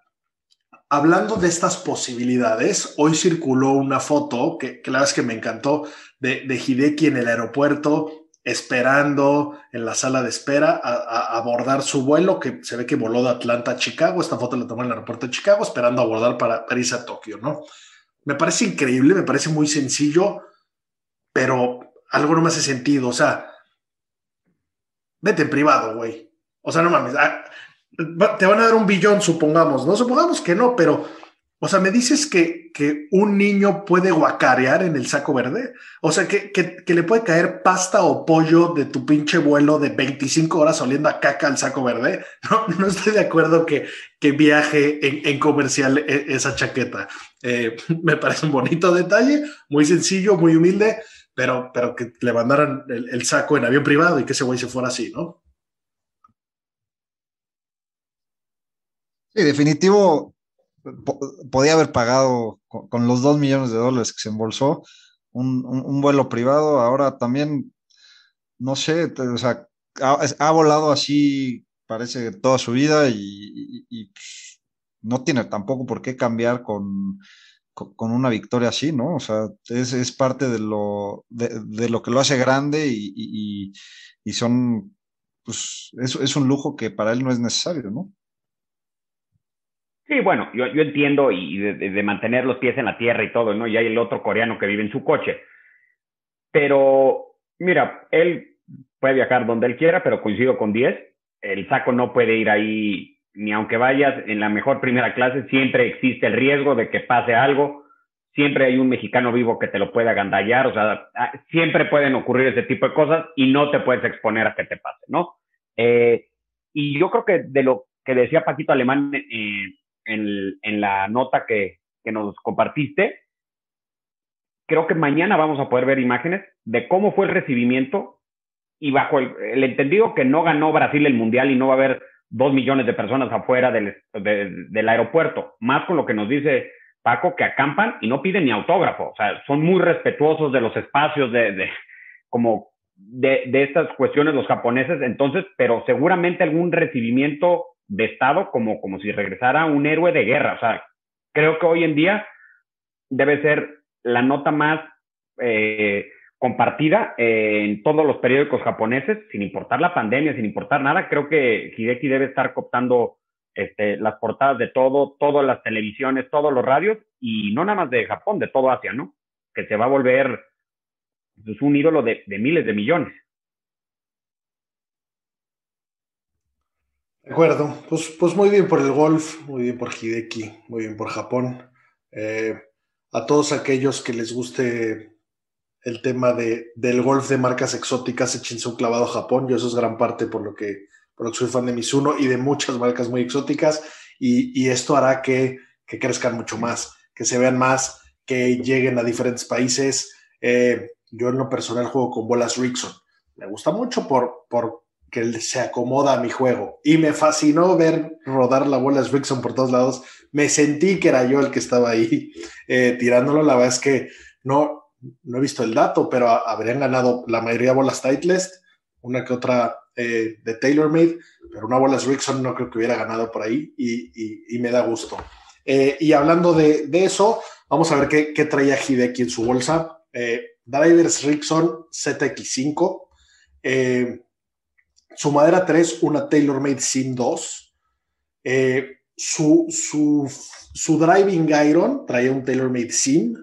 hablando de estas posibilidades, hoy circuló una foto que, que la verdad es que me encantó de, de Hideki en el aeropuerto esperando en la sala de espera a, abordar su vuelo, que se ve que voló de Atlanta a Chicago. Esta foto la tomó en el aeropuerto de Chicago, esperando abordar para, irse a Tokio, ¿no? Me parece increíble, me parece muy sencillo, pero algo no me hace sentido. O sea, vete en privado, güey. O sea, no mames. Ah, te van a dar un billón, supongamos, ¿no? Supongamos que no, pero o sea, me dices que, que, un niño puede guacarear en el saco verde. O sea, que, que, le puede caer pasta o pollo de tu pinche vuelo de 25 horas oliendo a caca al saco verde. [laughs] No, no estoy de acuerdo que, que viaje en, comercial e, esa chaqueta. Eh, [laughs] me parece un bonito detalle, muy sencillo, muy humilde, pero, pero que le mandaran el, el saco en avión privado y que ese güey se fuera así, ¿no? Sí, definitivo podía haber pagado con, los dos millones de dólares que se embolsó un, vuelo privado. Ahora también, no sé, o sea, ha, volado así, parece toda su vida y, pues, no tiene tampoco por qué cambiar con, con, una victoria así, ¿no? O sea, es, parte de lo, de, lo que lo hace grande y, son, pues, es, es un lujo que para él no es necesario, ¿no? Sí, bueno, yo, yo entiendo y de, mantener los pies en la tierra y todo, ¿no? Y hay el otro coreano que vive en su coche. Pero, mira, él puede viajar donde él quiera, pero coincido con 10. El saco no puede ir ahí, ni aunque vayas en la mejor primera clase, siempre existe el riesgo de que pase algo. Siempre hay un mexicano vivo que te lo pueda agandallar, o sea, ah, siempre pueden ocurrir ese tipo de cosas y no te puedes exponer a que te pase, ¿no? Eh, y yo creo que de lo que decía Paquito Alemán eh, en, la nota que, nos compartiste. Creo que mañana vamos a poder ver imágenes de cómo fue el recibimiento y bajo el, entendido que no ganó Brasil el Mundial y no va a haber dos millones de personas afuera del, del aeropuerto, más con lo que nos dice Paco, que acampan y no piden ni autógrafo, o sea, son muy respetuosos de los espacios, de, de como de, de, estas cuestiones los japoneses, entonces, pero seguramente algún recibimiento de Estado como, como si regresara un héroe de guerra. O sea, creo que hoy en día debe ser la nota más eh, compartida eh, en todos los periódicos japoneses, sin importar la pandemia, sin importar nada. Creo que Hideki debe estar cooptando este, las portadas de todo, todas las televisiones, todos los radios, y no nada más de Japón, de todo Asia, ¿no? Que se va a volver pues, un ídolo de miles de millones. De acuerdo, pues, pues muy bien por el golf, muy bien por Hideki, muy bien por Japón. Eh, a todos aquellos que les guste el tema de, del golf de marcas exóticas, échense un clavado Japón. Yo eso es gran parte por lo que, por lo que soy fan de Mizuno y de muchas marcas muy exóticas. Y, esto hará que, que, crezcan mucho más, que se vean más, que lleguen a diferentes países. Eh, yo en lo personal juego con bolas Rickson. Me gusta mucho por, por que se acomoda a mi juego. Y me fascinó ver rodar la bola Rickson por todos lados. Me sentí que era yo el que estaba ahí eh, tirándolo. La verdad es que no, no he visto el dato, pero habrían ganado la mayoría de bolas Titleist, una que otra eh, de TaylorMade, pero una bola Rickson no creo que hubiera ganado por ahí y, me da gusto. Eh, y hablando de, eso, vamos a ver qué, qué traía Hideki en su bolsa. Drivers Rickson ZX5. Su madera 3, una TaylorMade Sim 2. Eh, su, su, driving iron traía un TaylorMade Sim.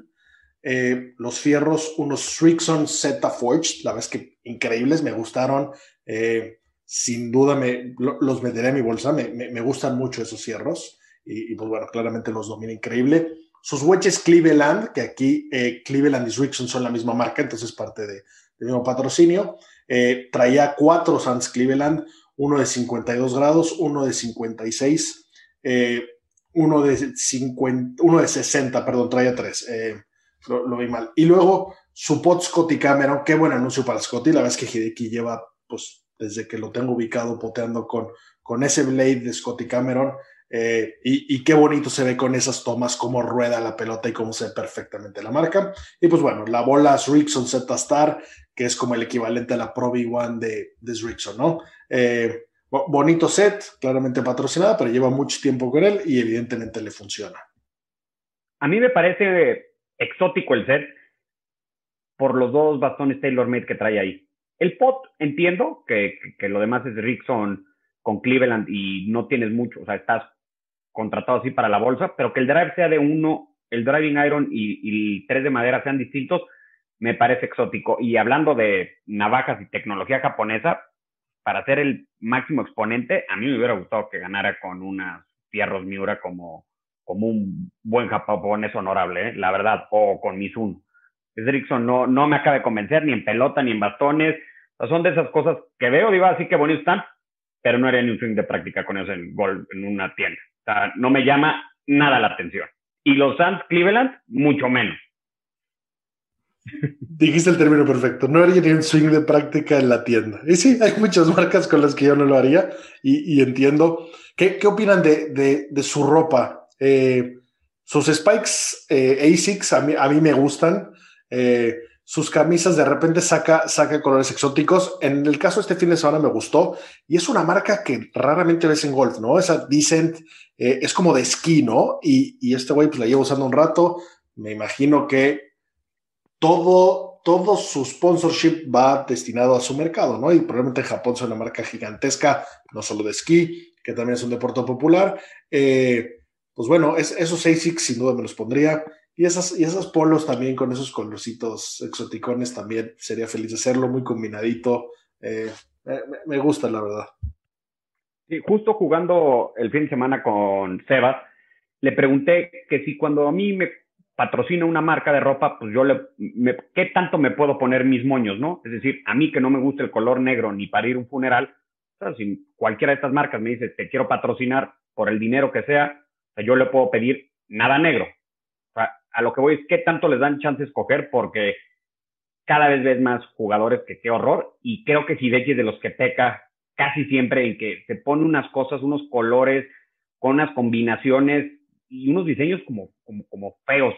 Eh, los fierros, unos Strixon Z Forged, la verdad es que increíbles, me gustaron. Eh, sin duda me, los meteré en mi bolsa, me, gustan mucho esos fierros. Y, pues bueno, claramente los domina increíble. Sus wedges Cleveland, que aquí Cleveland y Strixon son la misma marca, entonces parte de, del mismo patrocinio. Eh, traía cuatro Sans Cleveland, uno de 52 grados, uno de 56, eh, uno, de 50, uno de 60, perdón, traía tres. Eh, lo, vi mal. Y luego su pot Scotty Cameron, qué buen anuncio para Scotty. La verdad es que Hideki lleva, pues, desde que lo tengo ubicado poteando con, con ese blade de Scotty Cameron. Eh, y, qué bonito se ve con esas tomas, cómo rueda la pelota y cómo se ve perfectamente la marca. Y pues bueno, la bola Rickson Z Star, que es como el equivalente a la Pro V1 de, de Rickson, ¿no? Eh, bonito set, claramente patrocinada, pero lleva mucho tiempo con él y evidentemente le funciona. A mí me parece exótico el set por los dos bastones tailor-made que trae ahí. El pot, entiendo que, que, lo demás es Rickson con Cleveland y no tienes mucho, o sea, estás contratado así para la bolsa, pero que el drive sea de uno, el driving iron y, y tres de madera sean distintos, me parece exótico. Y hablando de navajas y tecnología japonesa, para ser el máximo exponente, a mí me hubiera gustado que ganara con unas fierros Miura como, como un buen japonés honorable, ¿eh? la verdad, o con Mizuno. Rickson no, no me acaba de convencer ni en pelota ni en bastones. son de esas cosas que veo, digo, así que bonitos están, pero no haría ni un swing de práctica con eso en gol en una tienda. Sea, no me llama nada la atención. Y los Sands Cleveland, mucho menos. Dijiste el término perfecto. No haría ni un swing de práctica en la tienda. Y sí, hay muchas marcas con las que yo no lo haría y, entiendo. ¿Qué, ¿Qué, opinan de, de, de su ropa? Eh, sus spikes eh, ASICs a mí, a mí me gustan. Eh, sus camisas de repente saca, saca colores exóticos. En el caso de este fin de semana me gustó y es una marca que raramente ves en golf, ¿no? Esa Decent eh, es como de esquí, ¿no? Y, y este güey pues la lleva usando un rato. Me imagino que todo, todo su sponsorship va destinado a su mercado, ¿no? Y probablemente en Japón es una marca gigantesca, no solo de esquí, que también es un deporte popular. Eh, pues bueno, es, esos ASICs sin duda me los pondría. Y esas, y esos polos también con esos colorcitos exoticones también sería feliz de hacerlo, muy combinadito. Eh, me, gusta, la verdad. Sí, justo jugando el fin de semana con Sebas, le pregunté que si cuando a mí me patrocina una marca de ropa, pues yo le, ¿qué tanto me puedo poner mis moños, no? Es decir, a mí que no me gusta el color negro ni para ir a un funeral, si cualquiera de estas marcas me dice, te quiero patrocinar por el dinero que sea, yo le puedo pedir nada negro, a lo que voy es qué tanto les dan chance de escoger porque cada vez ves más jugadores que qué horror y creo que Hideki es de los que peca casi siempre en que se pone unas cosas, unos colores con unas combinaciones y unos diseños como, como, como feos.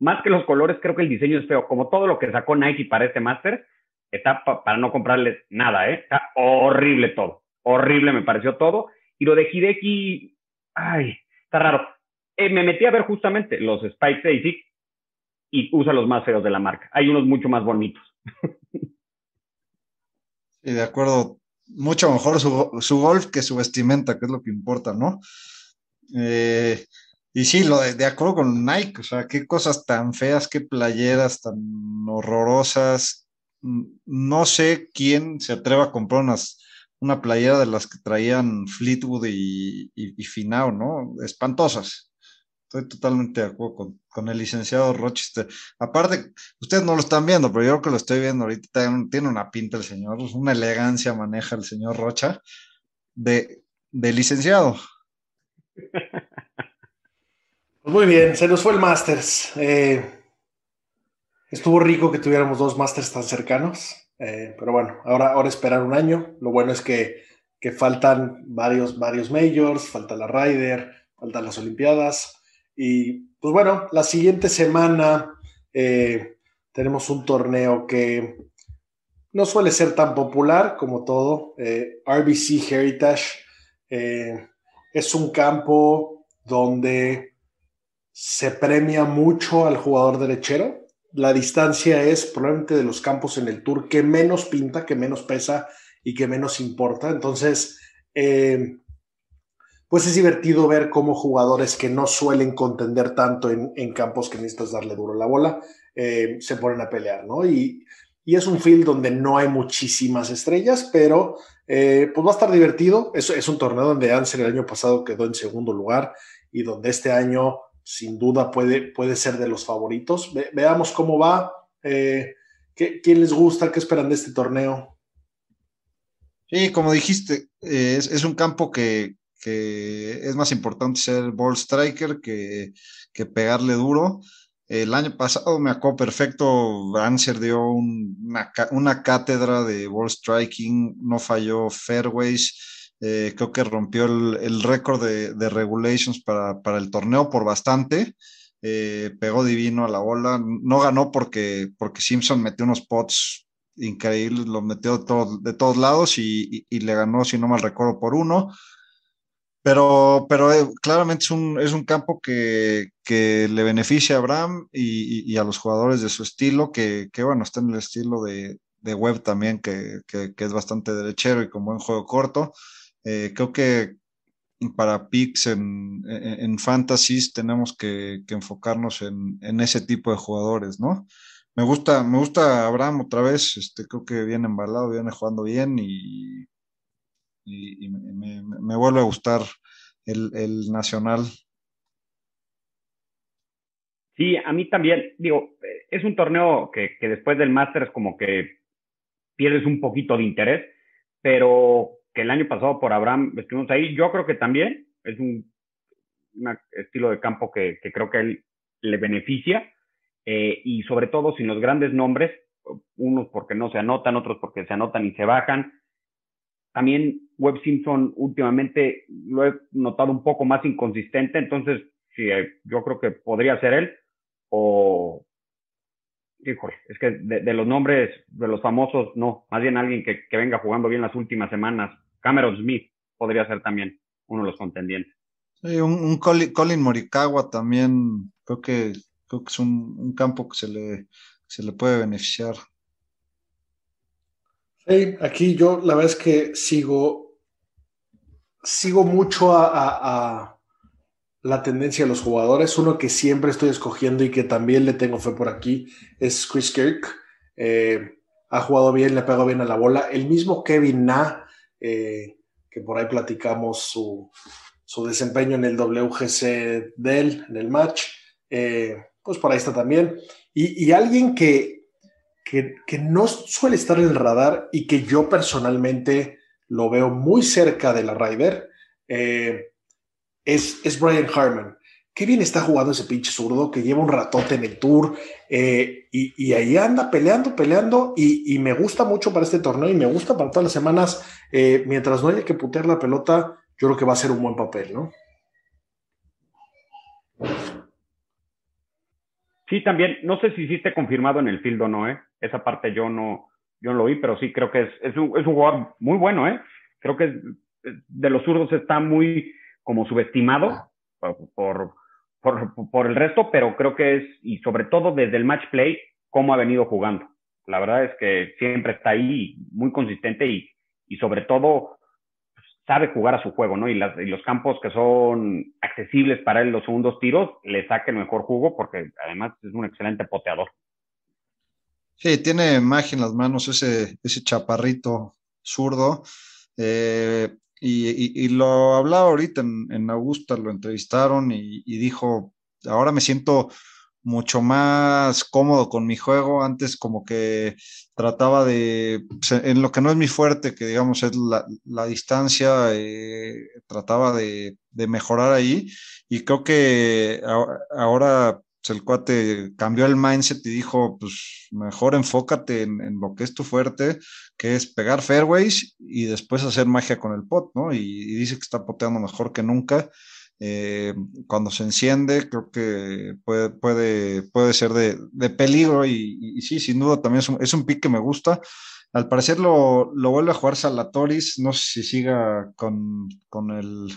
Más que los colores, creo que el diseño es feo. Como todo lo que sacó Nike para este máster, está para no comprarles nada, ¿eh? Está horrible todo. Horrible me pareció todo. Y lo de Hideki, ay, está raro. Eh, me metí a ver justamente los Spikes ASIC y usa los más feos de la marca. Hay unos mucho más bonitos. [laughs] Sí, de acuerdo. Mucho mejor su, golf que su vestimenta, que es lo que importa, ¿no? Eh, y sí, lo de, acuerdo con Nike, o sea, qué cosas tan feas, qué playeras tan horrorosas. No sé quién se atreva a comprar una playera de las que traían Fleetwood y, y Finao, ¿no? Espantosas. Estoy totalmente de acuerdo con, el licenciado Rochester. Aparte, ustedes no lo están viendo, pero yo que lo estoy viendo ahorita, tiene una pinta el señor, una elegancia maneja el señor Rocha de, licenciado. [laughs] Pues muy bien, se nos fue el Masters. Eh, estuvo rico que tuviéramos dos Masters tan cercanos, eh, pero bueno, ahora, ahora esperar un año. Lo bueno es que, que faltan varios, varios Majors, falta la Ryder, faltan las Olimpiadas. Y pues bueno, la siguiente semana eh, tenemos un torneo que no suele ser tan popular como todo. Eh, RBC Heritage eh, es un campo donde se premia mucho al jugador derechero. La distancia es probablemente de los campos en el tour que menos pinta, que menos pesa y que menos importa. Entonces, pues es divertido ver cómo jugadores que no suelen contender tanto en, campos que necesitas darle duro la bola, eh, se ponen a pelear, ¿no? Y, es un field donde no hay muchísimas estrellas, pero eh, pues va a estar divertido. Es, es un torneo donde Ansel el año pasado quedó en segundo lugar y donde este año sin duda puede, puede ser de los favoritos. veamos cómo va. Eh, ¿Quién les gusta? ¿Qué esperan de este torneo? Sí, como dijiste, es, un campo que, que es más importante ser ball striker que, que pegarle duro. El año pasado me acuerdo perfecto, Anser dio una, una, cátedra de ball striking, no falló fairways Eh, creo que rompió el, récord de, regulations para, el torneo por bastante. Eh, pegó divino a la bola. No ganó porque, porque Simpson metió unos pots increíbles, los metió de, de todos lados y, le ganó, si no mal recuerdo, por uno. Pero, pero eh, claramente es un, es un campo que, le beneficia a Abraham y, a los jugadores de su estilo, que, bueno, está en el estilo de, de Webb también, que, es bastante derechero y con buen juego corto. Eh, creo que para picks en, en, fantasies tenemos que, enfocarnos en, ese tipo de jugadores, ¿no? Me gusta, me gusta Abraham otra vez, este, creo que viene embalado, viene jugando bien y, y, me, vuelve a gustar el, el, Nacional. Sí, a mí también, digo, es un torneo que, que después del Masters como que pierdes un poquito de interés, pero que el año pasado por Abraham estuvimos ahí, yo creo que también es un, estilo de campo que, creo que él le beneficia, eh, y sobre todo sin los grandes nombres, unos porque no se anotan, otros porque se anotan y se bajan. También Webb Simpson últimamente lo he notado un poco más inconsistente, entonces sí, eh, yo creo que podría ser él o, es que de, los nombres de los famosos, no, más bien alguien que, venga jugando bien las últimas semanas. Cameron Smith podría ser también uno de los contendientes. Sí, un, Colin, Morikawa también, creo que, creo que es un, campo que se le, se le puede beneficiar. Sí, aquí yo la verdad es que sigo, sigo mucho a la tendencia de los jugadores. Uno que siempre estoy escogiendo y que también le tengo fe por aquí es Chris Kirk. Eh, ha jugado bien, le ha pegado bien a la bola. El mismo Kevin Na, eh, que por ahí platicamos su, desempeño en el WGC de él, en el match, eh, pues por ahí está también. Y, alguien que, que, no suele estar en el radar y que yo personalmente lo veo muy cerca de la Ryder, es, Brian Harman. Qué bien está jugando ese pinche zurdo que lleva un ratote en el tour eh, y, ahí anda peleando, peleando y, me gusta mucho para este torneo y me gusta para todas las semanas. Eh, mientras no haya que putear la pelota, yo creo que va a ser un buen papel, ¿no? Sí, también, no sé si hiciste confirmado en el field o no, ¿eh? Esa parte yo no, yo no lo vi, pero sí creo que es, es, un, es un jugador muy bueno, ¿eh? Creo que de los zurdos está muy, como subestimado por, por, el resto, pero creo que es, y sobre todo desde el match play, cómo ha venido jugando. La verdad es que siempre está ahí, muy consistente y, y sobre todo pues, sabe jugar a su juego, ¿no? Y, las, y, los campos que son accesibles para él, los segundos tiros, le saque el mejor jugo porque además es un excelente poteador. Sí, tiene magia en las manos ese, ese chaparrito zurdo. Eh, y, lo hablaba ahorita en, Augusta, lo entrevistaron y, dijo, ahora me siento mucho más cómodo con mi juego. Antes como que trataba de, en lo que no es mi fuerte, que digamos es la, distancia, eh, trataba de, mejorar ahí. Y creo que ahora el cuate cambió el mindset y dijo, pues mejor enfócate en, lo que es tu fuerte, que es pegar fairways y después hacer magia con el pot, ¿no? Y, dice que está poteando mejor que nunca. Eh, cuando se enciende, creo que puede, puede, puede ser de, peligro y, sí, sin duda también es un, es un pick que me gusta. Al parecer lo, lo vuelve a jugar Salatoris, no sé si siga con, con el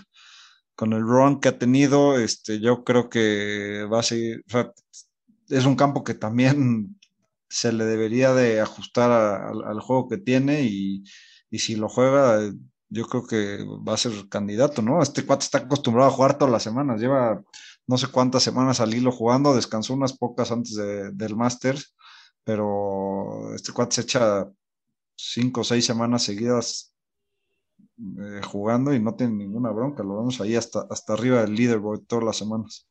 con el run que ha tenido, este, yo creo que va a seguir, es un campo que también [laughs] se le debería de ajustar al juego que tiene y, si lo juega, yo creo que va a ser candidato, ¿no? Este cuate está acostumbrado a jugar todas las semanas, lleva no sé cuántas semanas al hilo jugando, descansó unas pocas antes del Masters, pero este cuate se echa cinco o seis semanas seguidas eh, jugando y no tiene ninguna bronca. Lo vemos ahí hasta, hasta arriba del leaderboard todas las semanas.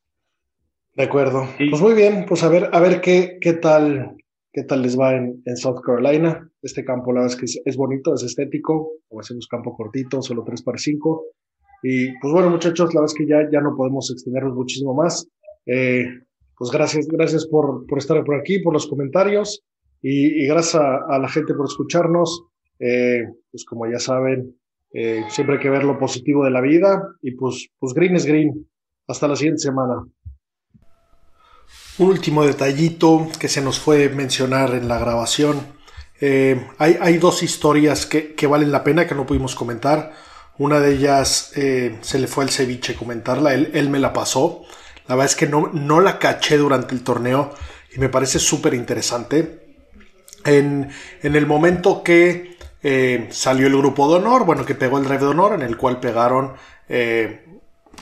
De acuerdo. Pues muy bien, pues a ver, a ver qué, qué tal, qué tal les va en, South Carolina. Este campo, la verdad es que es, bonito, es estético, como hacemos campo cortito, solo 3 para 5. Y pues bueno, muchachos, la verdad es que ya, ya no podemos extendernos muchísimo más. Eh, pues gracias, gracias por, por, estar por aquí, por los comentarios y, gracias a, la gente por escucharnos. Eh, pues como ya saben, Eh, siempre hay que ver lo positivo de la vida y pues, pues green es green. Hasta la siguiente semana. Un último detallito que se nos fue mencionar en la grabación. Eh, hay, hay, dos historias que, que, valen la pena que no pudimos comentar. Una de ellas eh, se le fue al ceviche comentarla, él, él, me la pasó. La verdad es que no, no la caché durante el torneo y me parece súper interesante. En, en, el momento que eh, salió el grupo de honor, bueno, que pegó el drive de honor, en el cual pegaron eh,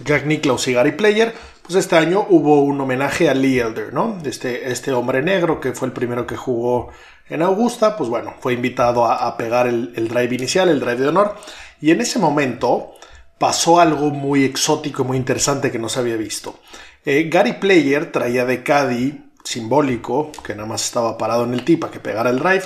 Jack Nicklaus y Gary Player, pues este año hubo un homenaje a Lee Elder, ¿no? Este, este hombre negro que fue el primero que jugó en Augusta, pues bueno, fue invitado a, pegar el, drive inicial, el drive de honor, y en ese momento pasó algo muy exótico muy interesante que no se había visto. Eh, Gary Player traía de caddy simbólico, que nada más estaba parado en el tipa que pegara el drive,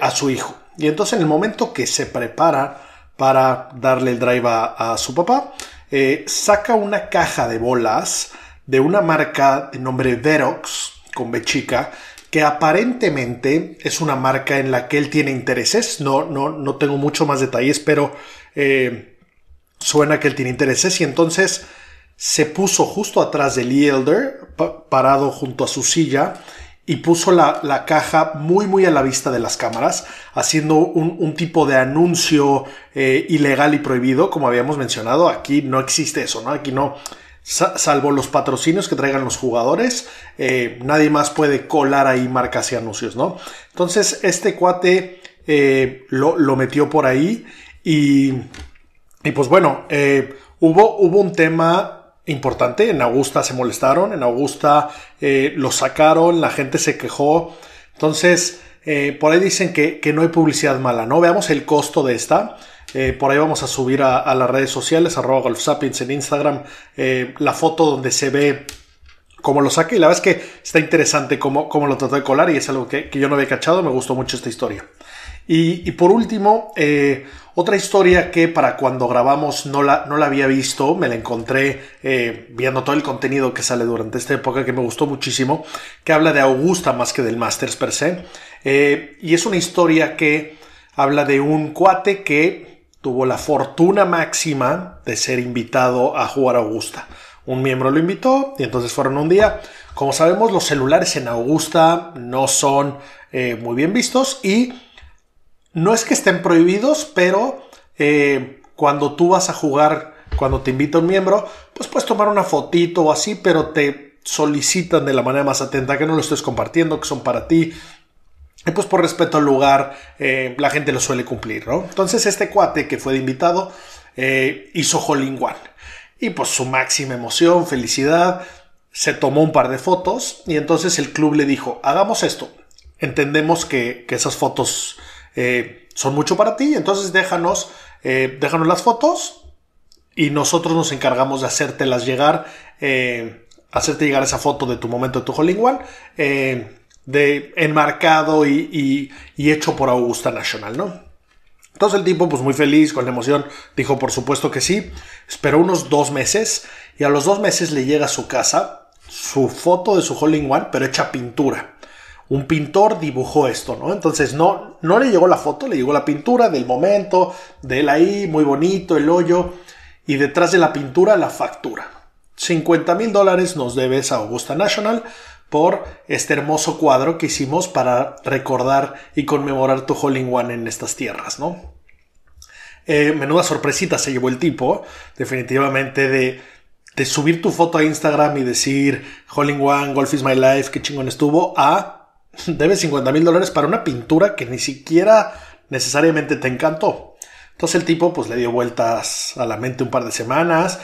a su hijo. Y entonces en el momento que se prepara para darle el drive a, su papá, eh, saca una caja de bolas de una marca de nombre Verox, con B chica, que aparentemente es una marca en la que él tiene intereses. No, no, no tengo mucho más detalles, pero eh, suena que él tiene intereses. Y entonces se puso justo atrás de Lee Elder, pa parado junto a su silla, y puso la, la, caja muy muy a la vista de las cámaras, haciendo un, un tipo de anuncio eh, ilegal y prohibido, como habíamos mencionado. Aquí no existe eso, ¿no? Aquí no salvo los patrocinios que traigan los jugadores, eh, nadie más puede colar ahí marcas y anuncios, ¿no? Entonces, este cuate eh, lo, lo, metió por ahí y, y pues bueno, hubo, hubo un tema importante, en Augusta se molestaron, en Augusta eh, lo sacaron, la gente se quejó, entonces, eh, por ahí dicen que, que no hay publicidad mala, ¿no? Veamos el costo de esta. Eh, por ahí vamos a subir a, las redes sociales, arroba golfsapiens en Instagram, la foto donde se ve cómo lo saca. Y la verdad es que está interesante cómo, cómo lo trató de colar y es algo que, que, yo no había cachado. Me gustó mucho esta historia. Y, y por último, otra historia que para cuando grabamos no la, no la había visto, me la encontré eh, viendo todo el contenido que sale durante esta época que me gustó muchísimo, que habla de Augusta más que del Masters per se. Eh, y es una historia que habla de un cuate que tuvo la fortuna máxima de ser invitado a jugar a Augusta. Un miembro lo invitó y entonces fueron un día. Como sabemos, los celulares en Augusta no son eh, muy bien vistos y no es que estén prohibidos, pero eh, cuando tú vas a jugar, cuando te invita un miembro, pues puedes tomar una fotito o así, pero te solicitan de la manera más atenta que no lo estés compartiendo, que son para ti, y pues por respeto al lugar, eh, la gente lo suele cumplir, ¿no? Entonces este cuate que fue de invitado eh, hizo Hole in One. Y pues su máxima emoción, felicidad, se tomó un par de fotos y entonces el club le dijo, hagamos esto. Entendemos que esas fotos eh, son mucho para ti, entonces déjanos, eh, déjanos las fotos y nosotros nos encargamos de hacértelas llegar, eh, hacerte llegar esa foto de tu momento de tu Hole in One de enmarcado y, hecho por Augusta National, ¿no? Entonces el tipo, pues muy feliz, con la emoción, dijo por supuesto que sí. Esperó unos dos meses y a los dos meses le llega a su casa su foto de su Hole in One, pero hecha pintura. Un pintor dibujó esto, ¿no? Entonces no, no le llegó la foto, le llegó la pintura del momento, de él ahí, muy bonito, el hoyo, y detrás de la pintura la factura. 50 mil dólares nos debes a Augusta National por este hermoso cuadro que hicimos para recordar y conmemorar tu Hole in One en estas tierras, ¿no? Eh, menuda sorpresita se llevó el tipo, definitivamente, de, de, subir tu foto a Instagram y decir Hole in One, Golf is my life, qué chingón estuvo, a [laughs] debes 50 mil dólares para una pintura que ni siquiera necesariamente te encantó. Entonces el tipo pues le dio vueltas a la mente un par de semanas,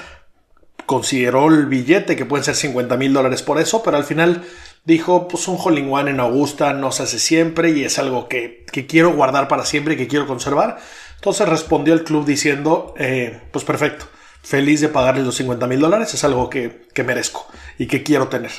consideró el billete, que pueden ser 50 mil dólares por eso, pero al final dijo, pues un hole one en Augusta no se hace siempre y es algo que, que quiero guardar para siempre y que quiero conservar. Entonces respondió el club diciendo, eh, pues perfecto, feliz de pagarles los 50 mil dólares, es algo que, que merezco y que quiero tener.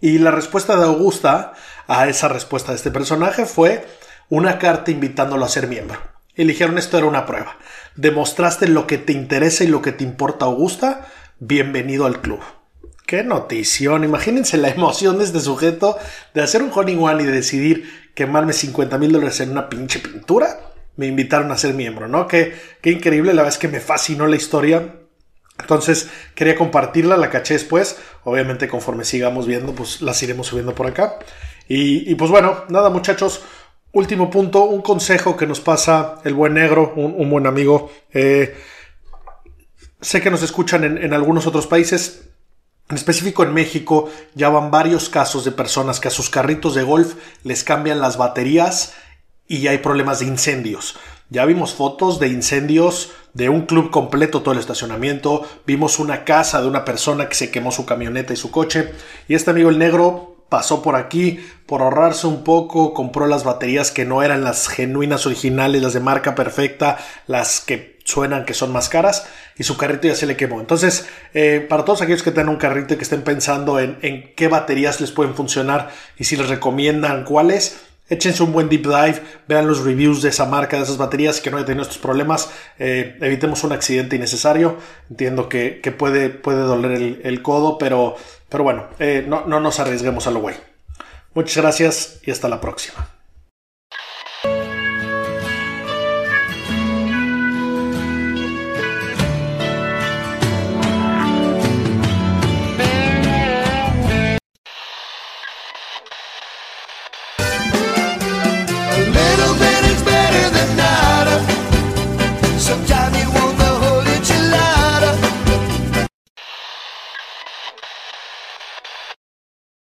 Y la respuesta de Augusta a esa respuesta de este personaje fue una carta invitándolo a ser miembro. Eligieron esto era una prueba demostraste lo que te interesa y lo que te importa, Augusta, bienvenido al club. Qué notición. Imagínense la emoción de este sujeto de hacer un honey one y decidir quemarme 50 mil dólares en una pinche pintura. me invitaron a ser miembro, ¿no? Qué, qué increíble, la verdad es que me fascinó la historia. Entonces quería compartirla, la caché después. Obviamente conforme sigamos viendo, pues las iremos subiendo por acá. Y, pues bueno, nada muchachos, último punto, un consejo que nos pasa el buen negro, un, buen amigo. Eh, sé que nos escuchan en, en algunos otros países. En específico en México ya van varios casos de personas que a sus carritos de golf les cambian las baterías y hay problemas de incendios. Ya vimos fotos de incendios de un club completo, todo el estacionamiento. Vimos una casa de una persona que se quemó su camioneta y su coche. Y este amigo el negro pasó por aquí por ahorrarse un poco, compró las baterías que no eran las genuinas originales, las de marca perfecta, las que suenan que son más caras y su carrito ya se le quemó. Entonces, eh, para todos aquellos que tengan un carrito y que estén pensando en, en qué baterías les pueden funcionar y si les recomiendan cuáles, Échense un buen deep dive, vean los reviews de esa marca, de esas baterías, que no haya tenido estos problemas. Eh, evitemos un accidente innecesario. Entiendo que, puede, puede doler el, codo, pero, pero bueno, eh, no, no nos arriesguemos a lo güey. Muchas gracias y hasta la próxima.